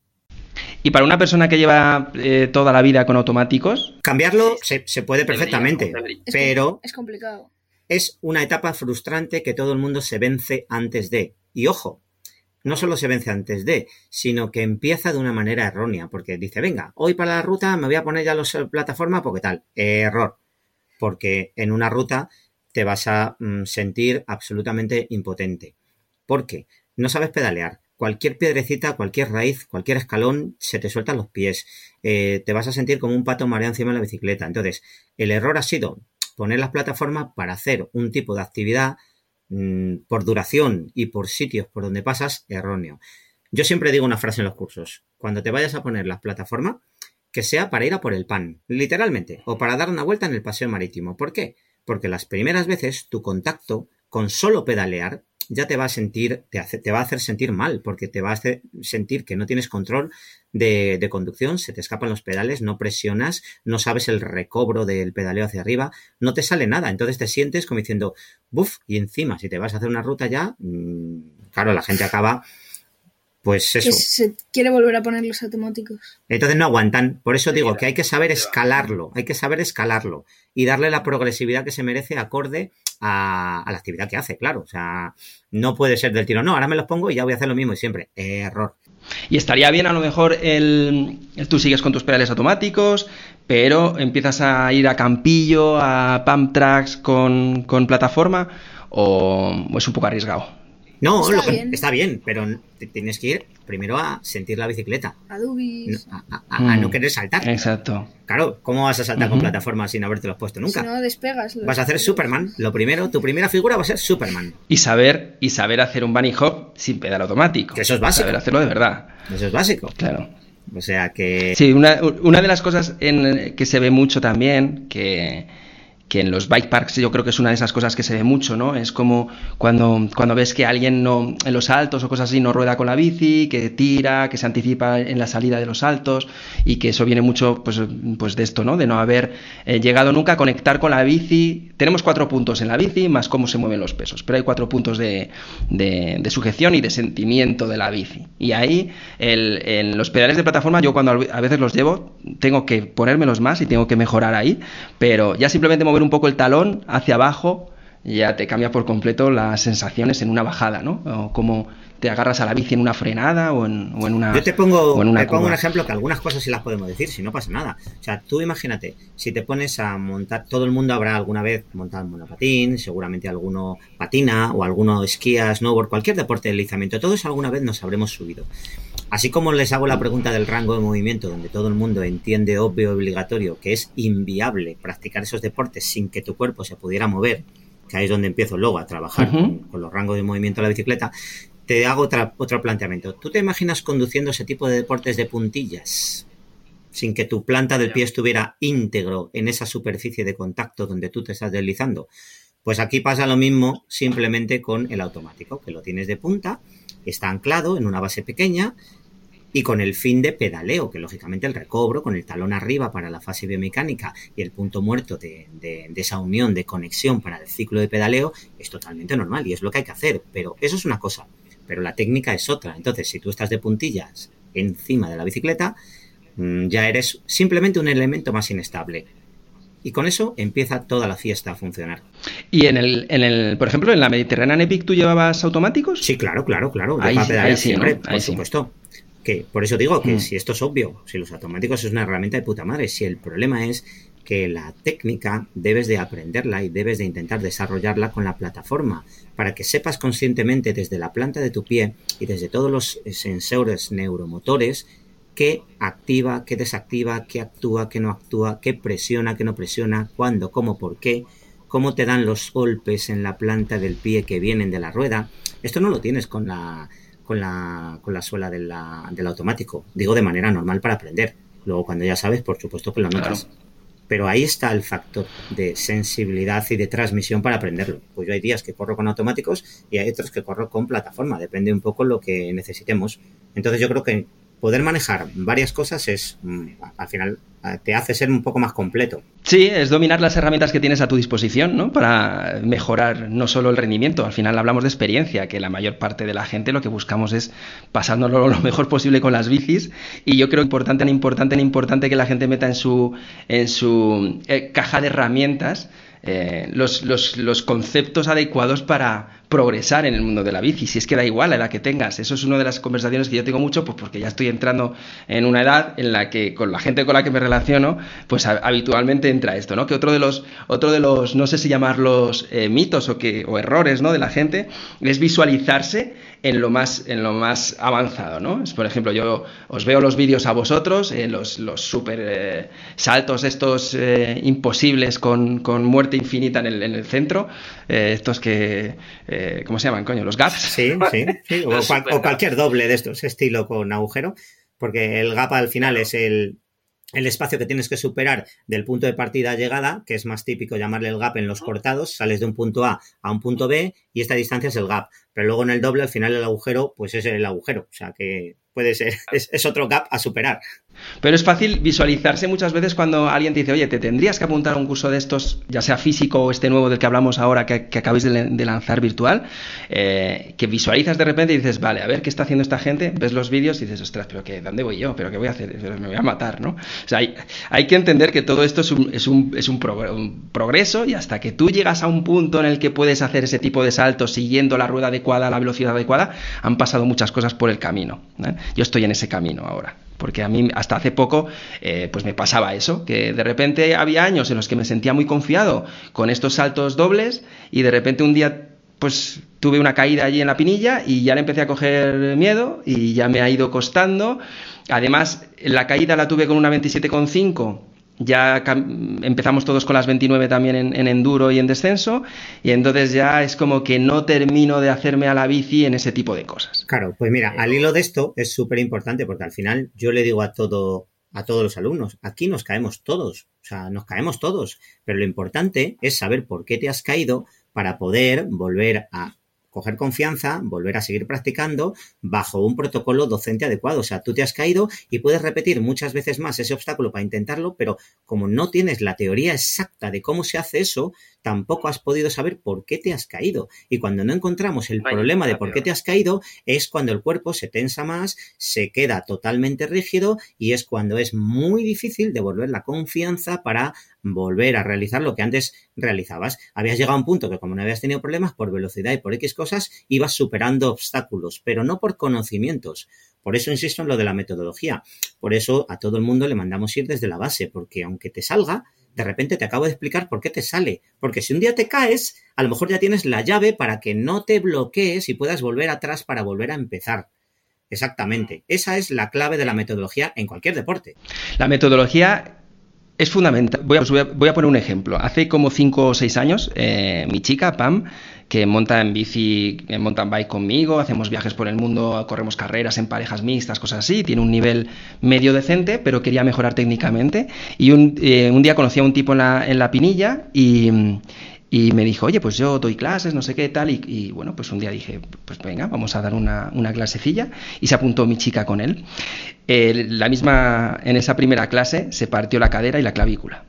Y para una persona que lleva eh, toda la vida con automáticos, Cambiarlo se, se puede perfectamente. Es pero Es complicado. es una etapa frustrante que todo el mundo se vence antes de. Y ojo, no solo se vence antes de, sino que empieza de una manera errónea, porque dice, venga, hoy para la ruta me voy a poner ya los eh, plataformas porque tal. Error. Porque en una ruta te vas a mm, sentir absolutamente impotente. Porque no sabes pedalear. Cualquier piedrecita, cualquier raíz, cualquier escalón, se te sueltan los pies. Eh, te vas a sentir como un pato mareado encima de la bicicleta. Entonces, el error ha sido poner las plataformas para hacer un tipo de actividad mm, por duración y por sitios por donde pasas erróneo. Yo siempre digo una frase en los cursos. Cuando te vayas a poner las plataformas, que sea para ir a por el pan, literalmente, o para dar una vuelta en el paseo marítimo. ¿Por qué? Porque las primeras veces tu contacto con solo pedalear ya te va a sentir, te, hace- te va a hacer sentir mal, porque te va a hacer sentir que no tienes control de, de conducción, se te escapan los pedales, no presionas, no sabes el recobro del pedaleo hacia arriba, no te sale nada. Entonces te sientes como diciendo, buf, y encima, si te vas a hacer una ruta ya, mm, claro, la gente acaba, pues Que eso. se quiere volver a poner los automáticos. Entonces no aguantan. Por eso digo que hay que saber escalarlo, hay que saber escalarlo y darle la progresividad que se merece acorde a, a la actividad que hace, claro. O sea, no puede ser del tiro, no, ahora me los pongo y ya voy a hacer lo mismo y siempre. Error. y estaría bien a lo mejor el, el- tú sigues con tus pedales automáticos, pero empiezas a ir a campillo, a pump tracks con, con plataforma, o es un poco arriesgado. No, Está lo que- bien. está bien, pero te tienes que ir primero a sentir la bicicleta, A no- Dubis. a, a- a Mm. no querer saltar. Exacto. Claro, ¿cómo vas a saltar con plataformas sin habértelos puesto Si nunca? no despegas. Vas a hacer Superman. Lo primero, tu primera figura va a ser Superman. Y saber, y saber hacer un bunny hop sin pedal automático. Que eso es básico. Saber hacerlo de verdad. Eso es básico. Claro. O sea que Sí, una, una de las cosas en, que se ve mucho también, que, que en los bike parks yo creo que es una de esas cosas que se ve mucho, ¿no? Es como cuando, cuando ves que alguien no, en los saltos o cosas así no rueda con la bici, que tira, que se anticipa en la salida de los saltos y que eso viene mucho pues, pues de esto, ¿no? De no haber eh, llegado nunca a conectar con la bici. Tenemos cuatro puntos en la bici más cómo se mueven los pesos, pero hay cuatro puntos de, de- sujeción y de sentimiento de la bici. Y ahí el- en los pedales de plataforma yo cuando a veces los llevo tengo que ponérmelos más y tengo que mejorar ahí, pero ya simplemente mover un poco el talón hacia abajo ya te cambia por completo las sensaciones en una bajada, ¿no? Te agarras a la bici en una frenada o en, o en una Yo te pongo, o en una te pongo un ejemplo que algunas cosas sí las podemos decir, si no pasa nada. O sea, tú imagínate, si te pones a montar, todo el mundo habrá alguna vez montado en monopatín, seguramente alguno patina o alguno esquía, snowboard, cualquier deporte de deslizamiento, todos alguna vez nos habremos subido. Así como les hago la pregunta del rango de movimiento, donde todo el mundo entiende obvio y obligatorio que es inviable practicar esos deportes sin que tu cuerpo se pudiera mover, que ahí es donde empiezo luego a trabajar con, con los rangos de movimiento de la bicicleta, te hago otra, otro planteamiento. ¿Tú te imaginas conduciendo ese tipo de deportes de puntillas? Sin que tu planta del pie estuviera íntegro en esa superficie de contacto donde tú te estás deslizando. Pues aquí pasa lo mismo simplemente con el automático, que lo tienes de punta, está anclado en una base pequeña y con el fin de pedaleo, que lógicamente el recobro con el talón arriba para la fase biomecánica y el punto muerto de, de- de esa unión de conexión para el ciclo de pedaleo es totalmente normal y es lo que hay que hacer. Pero eso es una cosa, pero la técnica es otra. Entonces, si tú estás de puntillas encima de la bicicleta, mm, ya eres simplemente un elemento más inestable. Y con eso empieza toda la fiesta a funcionar. ¿Y en el, en el por ejemplo, en la Mediterránea Epic tú llevabas automáticos? Sí, claro, claro, claro. Ahí, sí, por supuesto. Que, por eso digo que mm. si esto es obvio, si los automáticos es una herramienta de puta madre, si el problema es que la técnica debes de aprenderla y debes de intentar desarrollarla con la plataforma para que sepas conscientemente desde la planta de tu pie y desde todos los sensores neuromotores qué activa, qué desactiva, qué actúa, qué no actúa, qué presiona, qué no presiona, cuándo, cómo, por qué, cómo te dan los golpes en la planta del pie que vienen de la rueda. Esto no lo tienes con la, con la, con la suela del automático. Digo de manera normal para aprender. Luego cuando ya sabes, por supuesto que lo notas. Pero ahí está el factor de sensibilidad y de transmisión para aprenderlo. Pues yo hay días que corro con automáticos y hay otros que corro con plataforma, depende un poco lo que necesitemos. Entonces yo creo que poder manejar varias cosas es, mm, al final, eh, te hace ser un poco más completo. Sí, es dominar las herramientas que tienes a tu disposición, ¿no? Para mejorar no solo el rendimiento, al final hablamos de experiencia, que la mayor parte de la gente lo que buscamos es pasárnoslo lo mejor posible con las bicis y yo creo importante, importante, importante que la gente meta en su, en su eh, caja de herramientas eh, los, los, conceptos adecuados para progresar en el mundo de la bici. Si es que da igual la edad que tengas. Eso es una de las conversaciones que yo tengo mucho, pues porque ya estoy entrando en una edad en la que con la gente con la que me relaciono, pues habitualmente entra esto, ¿no? Que otro de los, otro de los, no sé si llamarlos eh, mitos o, que, o errores, ¿no? De la gente es visualizarse en lo más, en lo más avanzado, ¿no? Por ejemplo, yo os veo los vídeos a vosotros, eh, los, los super eh, saltos estos eh, imposibles con, con, muerte infinita en el, en el centro, estos que, ¿cómo se llaman, coño? Los gaps. Sí, sí, sí. O, o, cualquier doble de estos, estilo con agujero, porque el gap al final es el, el espacio que tienes que superar del punto de partida a llegada, que es más típico llamarle el gap en los cortados, sales de un punto A a un punto B y esta distancia es el gap. Pero luego en el doble, al final el agujero, pues es el agujero. O sea que puede ser, es, otro gap a superar. Pero es fácil visualizarse muchas veces cuando alguien te dice, oye, te tendrías que apuntar a un curso de estos, ya sea físico o este nuevo del que hablamos ahora, que, acabáis de, lanzar virtual, eh, que visualizas de repente y dices, vale, a ver qué está haciendo esta gente, ves los vídeos y dices, ostras, pero qué, ¿dónde voy yo? ¿Pero qué voy a hacer? Me voy a matar, ¿no? O sea, hay, que entender que todo esto es un, progreso y hasta que tú llegas a un punto en el que puedes hacer ese tipo de saltos siguiendo la rueda adecuada, la velocidad adecuada, han pasado muchas cosas por el camino. ¿eh? Yo estoy en ese camino ahora. Porque a mí hasta hace poco eh, pues me pasaba eso, que de repente había años en los que me sentía muy confiado con estos saltos dobles y de repente un día pues tuve una caída allí en la pinilla y ya le empecé a coger miedo y ya me ha ido costando. Además, la caída la tuve con una 27,5 ya empezamos todos con las 29 también en, enduro y en descenso, y entonces ya es como que no termino de hacerme a la bici en ese tipo de cosas. Claro, pues mira, al hilo de esto es súper importante porque al final yo le digo a todo a todos los alumnos, aquí nos caemos todos, o sea, nos caemos todos, pero lo importante es saber por qué te has caído para poder volver a coger confianza, volver a seguir practicando bajo un protocolo docente adecuado. O sea, tú te has caído y puedes repetir muchas veces más ese obstáculo para intentarlo, pero como no tienes la teoría exacta de cómo se hace eso, tampoco has podido saber por qué te has caído. Y cuando no encontramos el problema de por qué te has caído, es cuando el cuerpo se tensa más, se queda totalmente rígido y es cuando es muy difícil devolver la confianza para volver a realizar lo que antes realizabas. Habías llegado a un punto que como no habías tenido problemas por velocidad y por X cosas, ibas superando obstáculos, pero no por conocimientos. Por eso insisto en lo de la metodología. Por eso a todo el mundo le mandamos ir desde la base, porque aunque te salga, de repente te acabo de explicar por qué te sale. Porque si un día te caes, a lo mejor ya tienes la llave para que no te bloquees y puedas volver atrás para volver a empezar. Exactamente. Esa es la clave de la metodología en cualquier deporte. La metodología es fundamental. Voy a, poner un ejemplo. Hace como 5 o 6 años, eh, mi chica, Pam, que monta en bici, en mountain bike conmigo, hacemos viajes por el mundo, corremos carreras en parejas mixtas, cosas así, tiene un nivel medio decente, pero quería mejorar técnicamente. Y un, eh, día conocí a un tipo en la, en la pinilla y, me dijo, oye, pues yo doy clases, no sé qué tal, y, bueno, pues un día dije, pues venga, vamos a dar una, una clasecilla, y se apuntó mi chica con él. la misma, en esa primera clase se partió la cadera y la clavícula.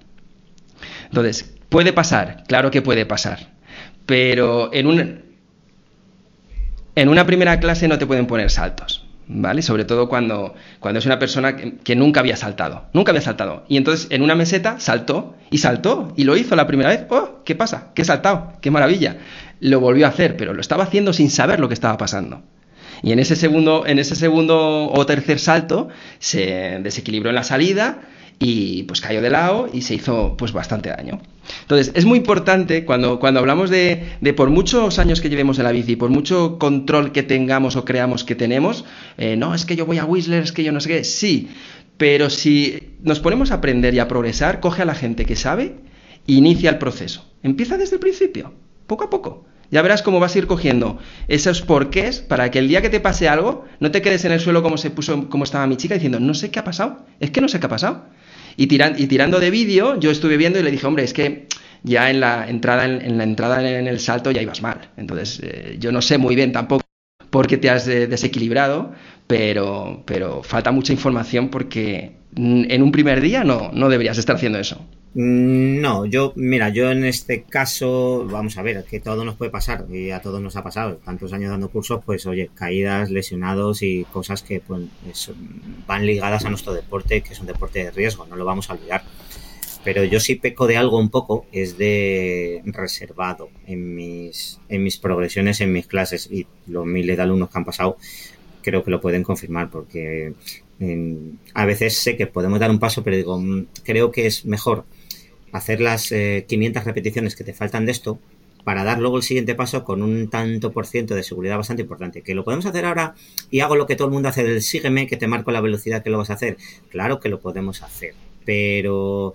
Entonces, ¿puede pasar? Claro que puede pasar. Pero en, un, en una primera clase no te pueden poner saltos. ¿vale? Sobre todo cuando, cuando es una persona que, nunca había saltado, nunca había saltado. Y entonces en una meseta saltó y saltó y lo hizo la primera vez. ¡Oh! ¿Qué pasa? ¿Qué he saltado? ¡Qué maravilla! Lo volvió a hacer, pero lo estaba haciendo sin saber lo que estaba pasando. Y en ese segundo, en ese segundo o tercer salto se desequilibró en la salida y pues cayó de lado y se hizo pues bastante daño. Entonces, es muy importante cuando, cuando hablamos de, de, por muchos años que llevemos en la bici, por mucho control que tengamos o creamos que tenemos, eh, no, es que yo voy a Whistler, es que yo no sé qué, sí, pero si nos ponemos a aprender y a progresar, coge a la gente que sabe e inicia el proceso. Empieza desde el principio, poco a poco. Ya verás cómo vas a ir cogiendo esos porqués para que el día que te pase algo no te quedes en el suelo como se puso, como estaba mi chica diciendo, no sé qué ha pasado, es que no sé qué ha pasado. Y, y tirando de vídeo, yo estuve viendo y le dije, hombre, es que ya en la entrada en, la entrada en el salto ya ibas mal. Entonces, eh, yo no sé muy bien tampoco por qué te has desequilibrado, pero, pero falta mucha información porque en un primer día no, no deberías estar haciendo eso. Mm, no, yo, mira, yo en este caso, vamos a ver, que todo nos puede pasar y a todos nos ha pasado. Tantos años dando cursos, pues oye, caídas, lesionados y cosas que pues, van ligadas a nuestro deporte, que es un deporte de riesgo, no lo vamos a olvidar. Pero yo sí peco de algo un poco, es de reservado en mis, en mis progresiones, en mis clases y los miles de alumnos que han pasado, creo que lo pueden confirmar porque a veces sé que podemos dar un paso, pero digo, mm, creo que es mejor hacer las 500 eh, repeticiones que te faltan de esto para dar luego el siguiente paso con un tanto por ciento de seguridad bastante importante. Que lo podemos hacer ahora y hago lo que todo el mundo hace del sígueme, que te marco la velocidad que lo vas a hacer. Claro que lo podemos hacer, pero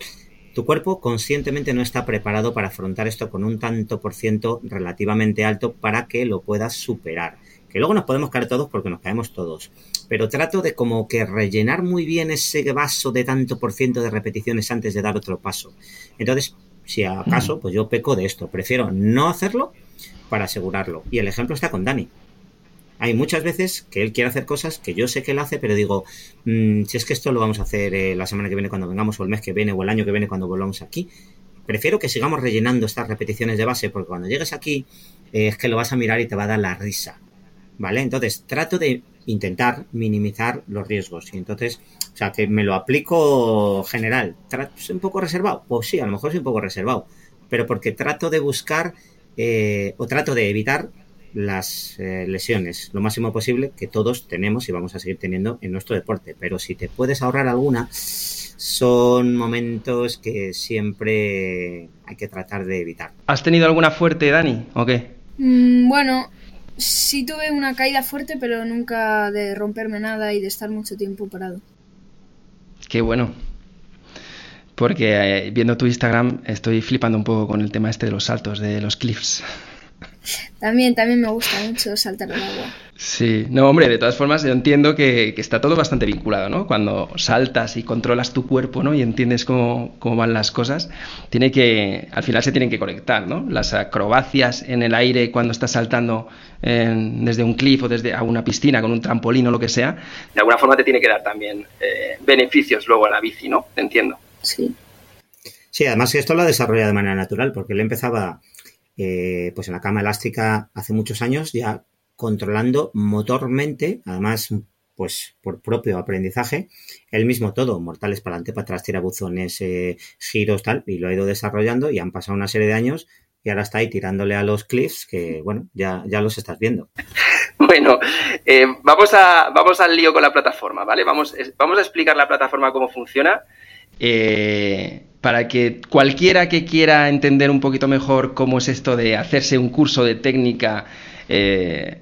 tu cuerpo conscientemente no está preparado para afrontar esto con un tanto por ciento relativamente alto para que lo puedas superar. Que luego nos podemos caer todos porque nos caemos todos. Pero trato de como que rellenar muy bien ese vaso de tanto por ciento de repeticiones antes de dar otro paso. Entonces, si acaso, pues yo peco de esto. Prefiero no hacerlo para asegurarlo. Y el ejemplo está con Dani. Hay muchas veces que él quiere hacer cosas que yo sé que él hace, pero digo, mm, si es que esto lo vamos a hacer eh, la semana que viene cuando vengamos, o el mes que viene, o el año que viene cuando volvamos aquí, prefiero que sigamos rellenando estas repeticiones de base, porque cuando llegues aquí eh, es que lo vas a mirar y te va a dar la risa. ¿Vale? Entonces, trato de intentar minimizar los riesgos. Y entonces, o sea, que me lo aplico general. ¿Es un poco reservado? Pues sí, a lo mejor es un poco reservado. Pero porque trato de buscar eh, o trato de evitar las eh, lesiones lo máximo posible que todos tenemos y vamos a seguir teniendo en nuestro deporte. Pero si te puedes ahorrar alguna, son momentos que siempre hay que tratar de evitar. ¿Has tenido alguna fuerte, Dani, o qué? Mm, bueno, Sí tuve una caída fuerte, pero nunca de romperme nada y de estar mucho tiempo parado. Qué bueno. Porque eh, viendo tu Instagram estoy flipando un poco con el tema este de los saltos, de los cliffs. También, también me gusta mucho saltar al agua. Sí, no, hombre, de todas formas yo entiendo que, está todo bastante vinculado, ¿no? Cuando saltas y controlas tu cuerpo, ¿no? Y entiendes cómo, van las cosas, tiene que, al final se tienen que conectar, ¿no? Las acrobacias en el aire cuando estás saltando desde un cliff o desde a una piscina con un trampolín o lo que sea. De alguna forma te tiene que dar también eh, beneficios luego a la bici, ¿no? Te entiendo. Sí. Sí, además esto lo desarrolla de manera natural, porque él empezaba eh, pues en la cama elástica hace muchos años, ya controlando motormente, además pues por propio aprendizaje, el mismo todo, mortales para adelante, para atrás, tirabuzones, eh, giros, tal, y lo ha ido desarrollando y han pasado una serie de años y ahora está ahí tirándole a los cliffs que, bueno, ya, ya los estás viendo. Bueno, eh, vamos, a, vamos al lío con la plataforma, ¿vale? Vamos, vamos a explicar la plataforma cómo funciona. Eh, para que cualquiera que quiera entender un poquito mejor cómo es esto de hacerse un curso de técnica eh,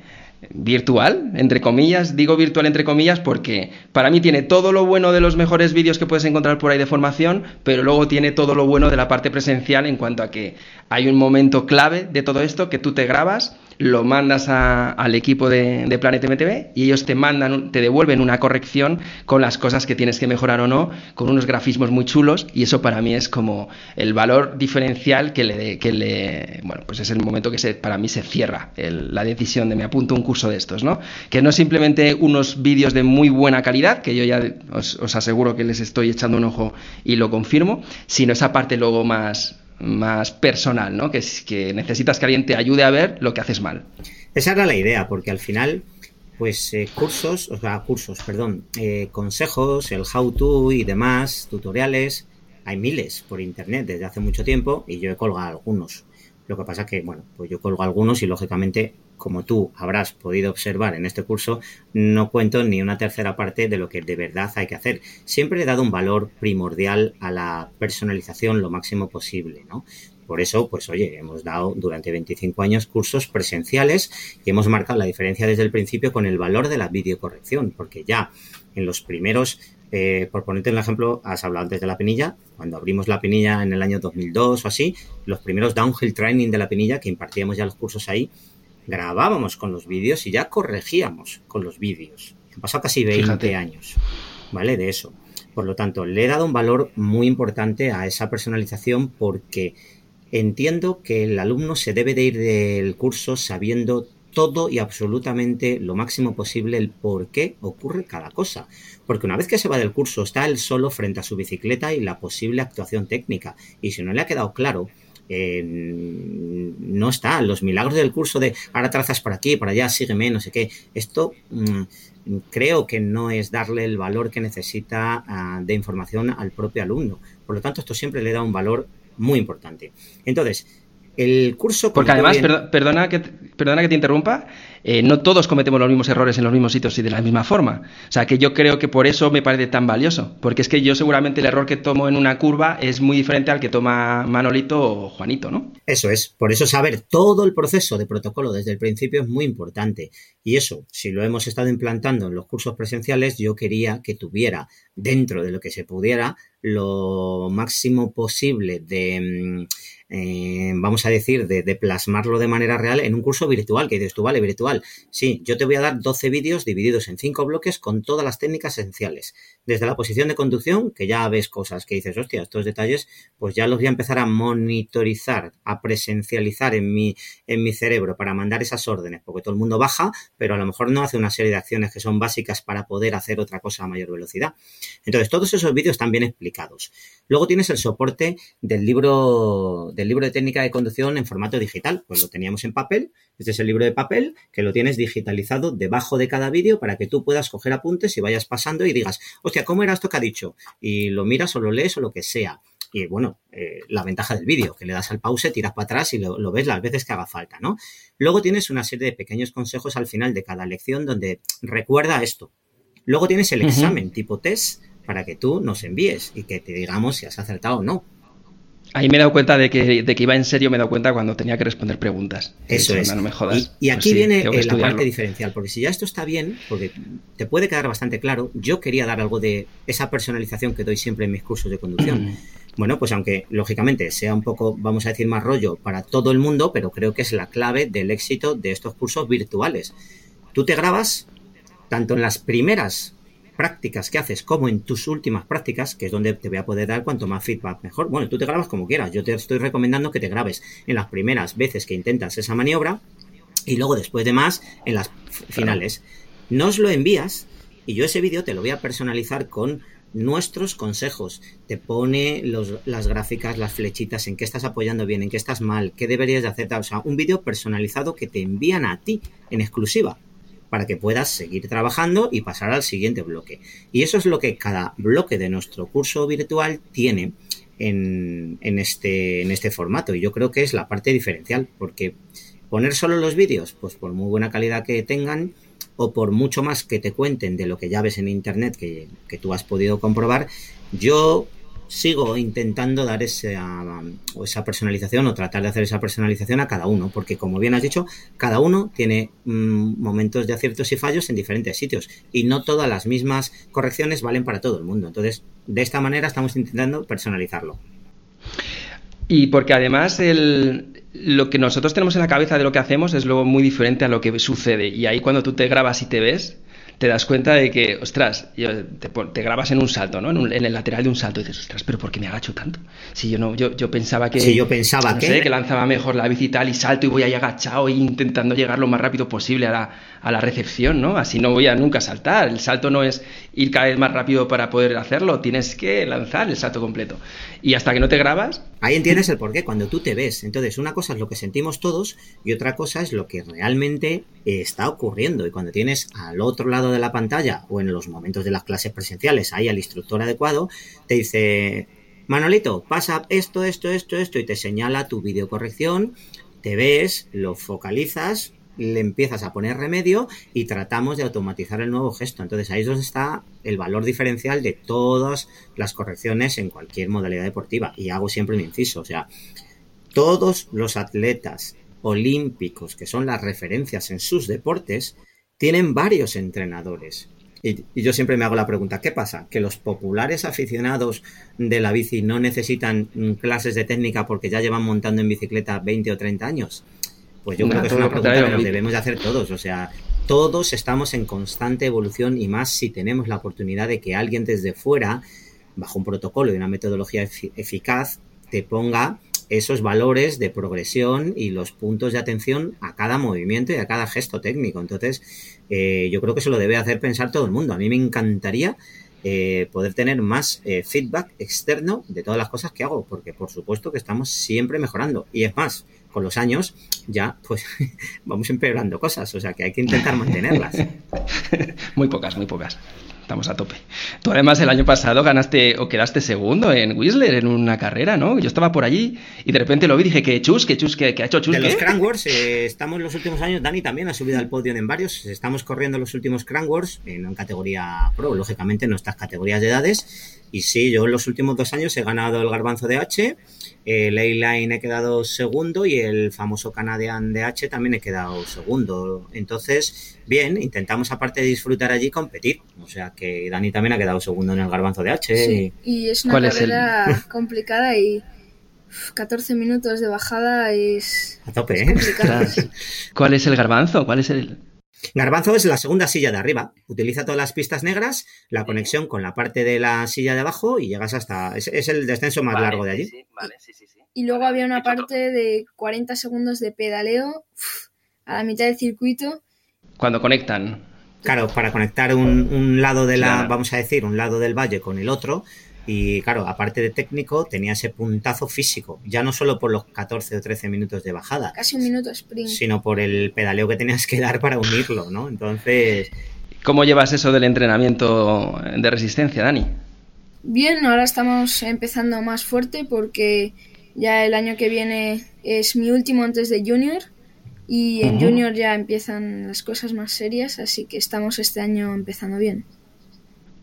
virtual, entre comillas, digo virtual entre comillas porque para mí tiene todo lo bueno de los mejores vídeos que puedes encontrar por ahí de formación, pero luego tiene todo lo bueno de la parte presencial en cuanto a que hay un momento clave de todo esto que tú te grabas lo mandas al equipo de, de, Planet MTV y ellos te mandan, te devuelven una corrección con las cosas que tienes que mejorar o no, con unos grafismos muy chulos y eso para mí es como el valor diferencial que le, que le bueno, pues es el momento que se, para mí se cierra la decisión de me apunto un curso de estos, ¿no? Que no es simplemente unos vídeos de muy buena calidad, que yo ya os, os aseguro que les estoy echando un ojo y lo confirmo, sino esa parte luego más, más personal, ¿no? Que, es, que necesitas que alguien te ayude a ver lo que haces mal. Esa era la idea, porque al final, pues eh, cursos, o sea, cursos, perdón, eh, consejos, el how to y demás, tutoriales, hay miles por internet desde hace mucho tiempo y yo he colgado algunos. Lo que pasa que, bueno, pues yo colgo algunos y lógicamente, como tú habrás podido observar en este curso, no cuento ni una tercera parte de lo que de verdad hay que hacer. Siempre he dado un valor primordial a la personalización lo máximo posible, ¿no? Por eso, pues oye, hemos dado durante 25 años cursos presenciales y hemos marcado la diferencia desde el principio con el valor de la videocorrección, porque ya en los primeros eh, por ponerte un ejemplo, has hablado antes de la pinilla. Cuando abrimos la pinilla en el año 2002 o así, los primeros downhill training de la pinilla, que impartíamos ya los cursos ahí, grabábamos con los vídeos y ya corregíamos con los vídeos. Han pasado casi 20 años, ¿vale? De eso. Por lo tanto, le he dado un valor muy importante a esa personalización porque entiendo que el alumno se debe de ir del curso sabiendo todo y absolutamente lo máximo posible el por qué ocurre cada cosa. Porque una vez que se va del curso está él solo frente a su bicicleta y la posible actuación técnica. Y si no le ha quedado claro, no está. Los milagros del curso de ahora trazas por aquí, por allá, sígueme, no sé qué. Esto mm, creo que no es darle el valor que necesita ah, de información al propio alumno. Por lo tanto, esto siempre le da un valor muy importante. Entonces, el curso... Porque además, perdona, que, perdona que te interrumpa, eh, no todos cometemos los mismos errores en los mismos sitios y de la misma forma. O sea, que yo creo que por eso me parece tan valioso. Porque es que yo seguramente el error que tomo en una curva es muy diferente al que toma Manolito o Juanito, ¿no? Eso es. Por eso saber todo el proceso de protocolo desde el principio es muy importante. Y eso, si lo hemos estado implantando en los cursos presenciales, yo quería que tuviera dentro de lo que se pudiera lo máximo posible de mm, eh, vamos a decir, de, plasmarlo de manera real en un curso virtual, que dices tú, vale, virtual. Sí, yo te voy a dar 12 vídeos divididos en 5 bloques con todas las técnicas esenciales. Desde la posición de conducción, que ya ves cosas que dices, hostia, estos detalles, pues ya los voy a empezar a monitorizar, a presencializar en mi, en mi cerebro para mandar esas órdenes, porque todo el mundo baja, pero a lo mejor no hace una serie de acciones que son básicas para poder hacer otra cosa a mayor velocidad. Entonces, todos esos vídeos están bien explicados. Luego tienes el soporte del libro, del libro de técnica de conducción en formato digital. Pues lo teníamos en papel. Este es el libro de papel que lo tienes digitalizado debajo de cada vídeo para que tú puedas coger apuntes y vayas pasando y digas, ¿cómo era esto que ha dicho? Y lo miras o lo lees o lo que sea. Y bueno, eh, la ventaja del vídeo, que le das al pause, tiras para atrás y lo, lo, ves las veces que haga falta, ¿no? Luego tienes una serie de pequeños consejos al final de cada lección donde recuerda esto. Luego tienes el examen tipo test para que tú nos envíes y que te digamos si has acertado o no. Ahí me he dado cuenta de que, de que iba en serio, me he dado cuenta cuando tenía que responder preguntas. Eso es. No me jodas. Y, aquí pues viene eh, la parte diferencial, porque si ya esto está bien, porque te puede quedar bastante claro, yo quería dar algo de esa personalización que doy siempre en mis cursos de conducción. Mm. Bueno, pues aunque lógicamente sea un poco, vamos a decir, más rollo para todo el mundo, pero creo que es la clave del éxito de estos cursos virtuales. Tú te grabas tanto en las primeras prácticas que haces como en tus últimas prácticas, que es donde te voy a poder dar cuanto más feedback mejor. Bueno, tú te grabas como quieras. Yo te estoy recomendando que te grabes en las primeras veces que intentas esa maniobra y luego después de más en las finales. Nos lo envías y yo ese vídeo te lo voy a personalizar con nuestros consejos. Te pone los, las gráficas, las flechitas, en qué estás apoyando bien, en qué estás mal, qué deberías de hacer. O sea, un vídeo personalizado que te envían a ti en exclusiva para que puedas seguir trabajando y pasar al siguiente bloque. Y eso es lo que cada bloque de nuestro curso virtual tiene en, este, en este formato. Y yo creo que es la parte diferencial, porque poner solo los vídeos, pues por muy buena calidad que tengan, o por mucho más que te cuenten de lo que ya ves en internet que, que tú has podido comprobar, yo sigo intentando dar esa, esa personalización o tratar de hacer esa personalización a cada uno, porque como bien has dicho, cada uno tiene mm, momentos de aciertos y fallos en diferentes sitios y no todas las mismas correcciones valen para todo el mundo. Entonces, de esta manera estamos intentando personalizarlo. Y porque además el, lo que nosotros tenemos en la cabeza de lo que hacemos es luego muy diferente a lo que sucede. Y ahí cuando tú te grabas y te ves, te das cuenta de que, ostras, te, grabas en un salto, ¿no? En, el lateral de un salto y dices, ostras, pero ¿por qué me agacho tanto? Si yo no, yo, yo pensaba que. Si yo pensaba que. que lanzaba mejor la bici y tal, y salto y voy ahí agachado e intentando llegar lo más rápido posible a la, a la recepción, ¿no? Así no voy a nunca saltar. El salto no es ir cada vez más rápido para poder hacerlo, tienes que lanzar el salto completo. Y hasta que no te grabas. Ahí entiendes el porqué, cuando tú te ves. Entonces, una cosa es lo que sentimos todos y otra cosa es lo que realmente está ocurriendo. Y cuando tienes al otro lado de la pantalla o en los momentos de las clases presenciales ahí al instructor adecuado, te dice, Manolito, pasa esto, esto, esto, esto y te señala tu videocorrección, te ves, lo focalizas le empiezas a poner remedio y tratamos de automatizar el nuevo gesto. Entonces ahí es donde está el valor diferencial de todas las correcciones en cualquier modalidad deportiva. Y hago siempre un inciso, o sea, todos los atletas olímpicos que son las referencias en sus deportes tienen varios entrenadores. Y, yo siempre me hago la pregunta, ¿qué pasa? ¿Que los populares aficionados de la bici no necesitan clases de técnica porque ya llevan montando en bicicleta 20 o 30 años? Pues yo creo que es una pregunta que nos debemos de hacer todos. O sea, todos estamos en constante evolución y más si tenemos la oportunidad de que alguien desde fuera, bajo un protocolo y una metodología eficaz, te ponga esos valores de progresión y los puntos de atención a cada movimiento y a cada gesto técnico. Entonces, eh, yo creo que eso lo debe hacer pensar todo el mundo. A mí me encantaría eh, poder tener más eh, feedback externo de todas las cosas que hago, porque por supuesto que estamos siempre mejorando. Y es más, con los años ya pues vamos empeorando cosas, o sea que hay que intentar mantenerlas. muy pocas, muy pocas. Estamos a tope. Tú además el año pasado ganaste o quedaste segundo en Whistler en una carrera, ¿no? Yo estaba por allí y de repente lo vi y dije que chus, que chus, que, ha hecho chus. De los Crank Wars, eh, estamos los últimos años, Dani también ha subido al podio en varios, estamos corriendo los últimos Crank Wars, en categoría pro, lógicamente en nuestras categorías de edades. Y sí, yo en los últimos dos años he ganado el garbanzo de H el A-Line he quedado segundo y el famoso Canadian DH también he quedado segundo. Entonces, bien, intentamos aparte de disfrutar allí competir. O sea que Dani también ha quedado segundo en el Garbanzo DH. Sí, y es una carrera complicada y 14 minutos de bajada es... A tope, ¿eh? ¿Cuál es el Garbanzo? ¿Cuál es el...? Garbanzo es la segunda silla de arriba. Utiliza todas las pistas negras, la conexión con la parte de la silla de abajo y llegas hasta. Es, el descenso más largo de allí. y luego había una parte de 40 segundos de pedaleo a la mitad del circuito. Cuando conectan. Claro, para conectar un, lado de la, vamos a decir, un lado del valle con el otro, y claro, aparte de técnico, tenía ese puntazo físico, ya no solo por los 14 o 13 minutos de bajada. Casi un minuto sprint. Sino por el pedaleo que tenías que dar para unirlo, ¿no? Entonces... ¿Cómo llevas eso del entrenamiento de resistencia, Dani? Bien, ahora estamos empezando más fuerte porque ya el año que viene es mi último antes de Junior y en Junior ya empiezan las cosas más serias, así que estamos este año empezando bien.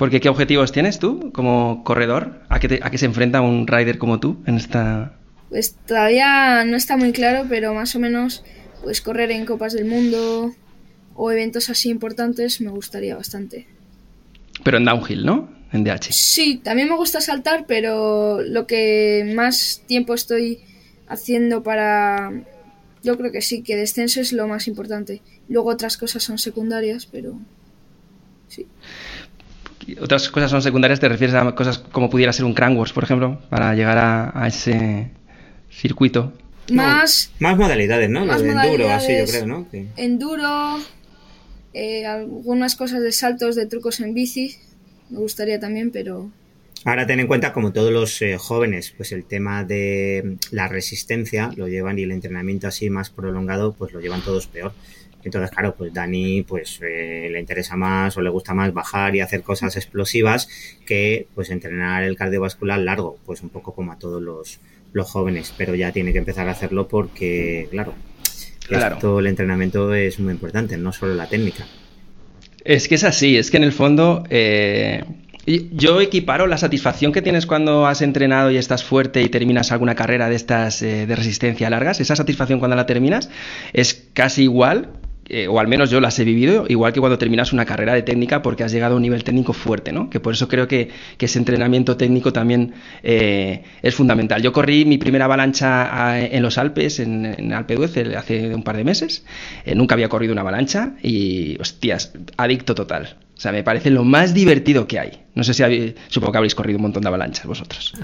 Porque ¿qué objetivos tienes tú como corredor? ¿A qué, a qué se enfrenta un rider como tú en esta...? Pues todavía no está muy claro, pero más o menos pues correr en Copas del Mundo o eventos así importantes me gustaría bastante. Pero en downhill, ¿no? En DH. Sí, también me gusta saltar, pero lo que más tiempo estoy haciendo para... Yo creo que sí, que descenso es lo más importante. Luego otras cosas son secundarias, pero... Sí otras cosas son secundarias, te refieres a cosas como pudiera ser un Crank por ejemplo, para llegar a, ese circuito. Más, más modalidades, ¿no? Más de enduro, así yo creo, ¿no? Enduro, eh, algunas cosas de saltos, de trucos en bici, me gustaría también, pero... Ahora ten en cuenta, como todos los eh, jóvenes, pues el tema de la resistencia lo llevan y el entrenamiento así más prolongado, pues lo llevan todos peor. Entonces, claro, pues Dani pues eh, le interesa más o le gusta más bajar y hacer cosas explosivas que pues entrenar el cardiovascular largo, pues un poco como a todos los, jóvenes, pero ya tiene que empezar a hacerlo porque, claro, claro. todo el entrenamiento es muy importante, no solo la técnica. Es que es así, es que en el fondo eh, yo equiparo la satisfacción que tienes cuando has entrenado y estás fuerte y terminas alguna carrera de estas eh, de resistencia largas, esa satisfacción cuando la terminas es casi igual eh, o al menos yo las he vivido, igual que cuando terminas una carrera de técnica porque has llegado a un nivel técnico fuerte, ¿no? Que por eso creo que, ese entrenamiento técnico también eh, es fundamental. Yo corrí mi primera avalancha en los Alpes, en, en Alpe hace un par de meses. Eh, nunca había corrido una avalancha y, hostias, adicto total. O sea, me parece lo más divertido que hay. No sé si supongo que habréis corrido un montón de avalanchas vosotros.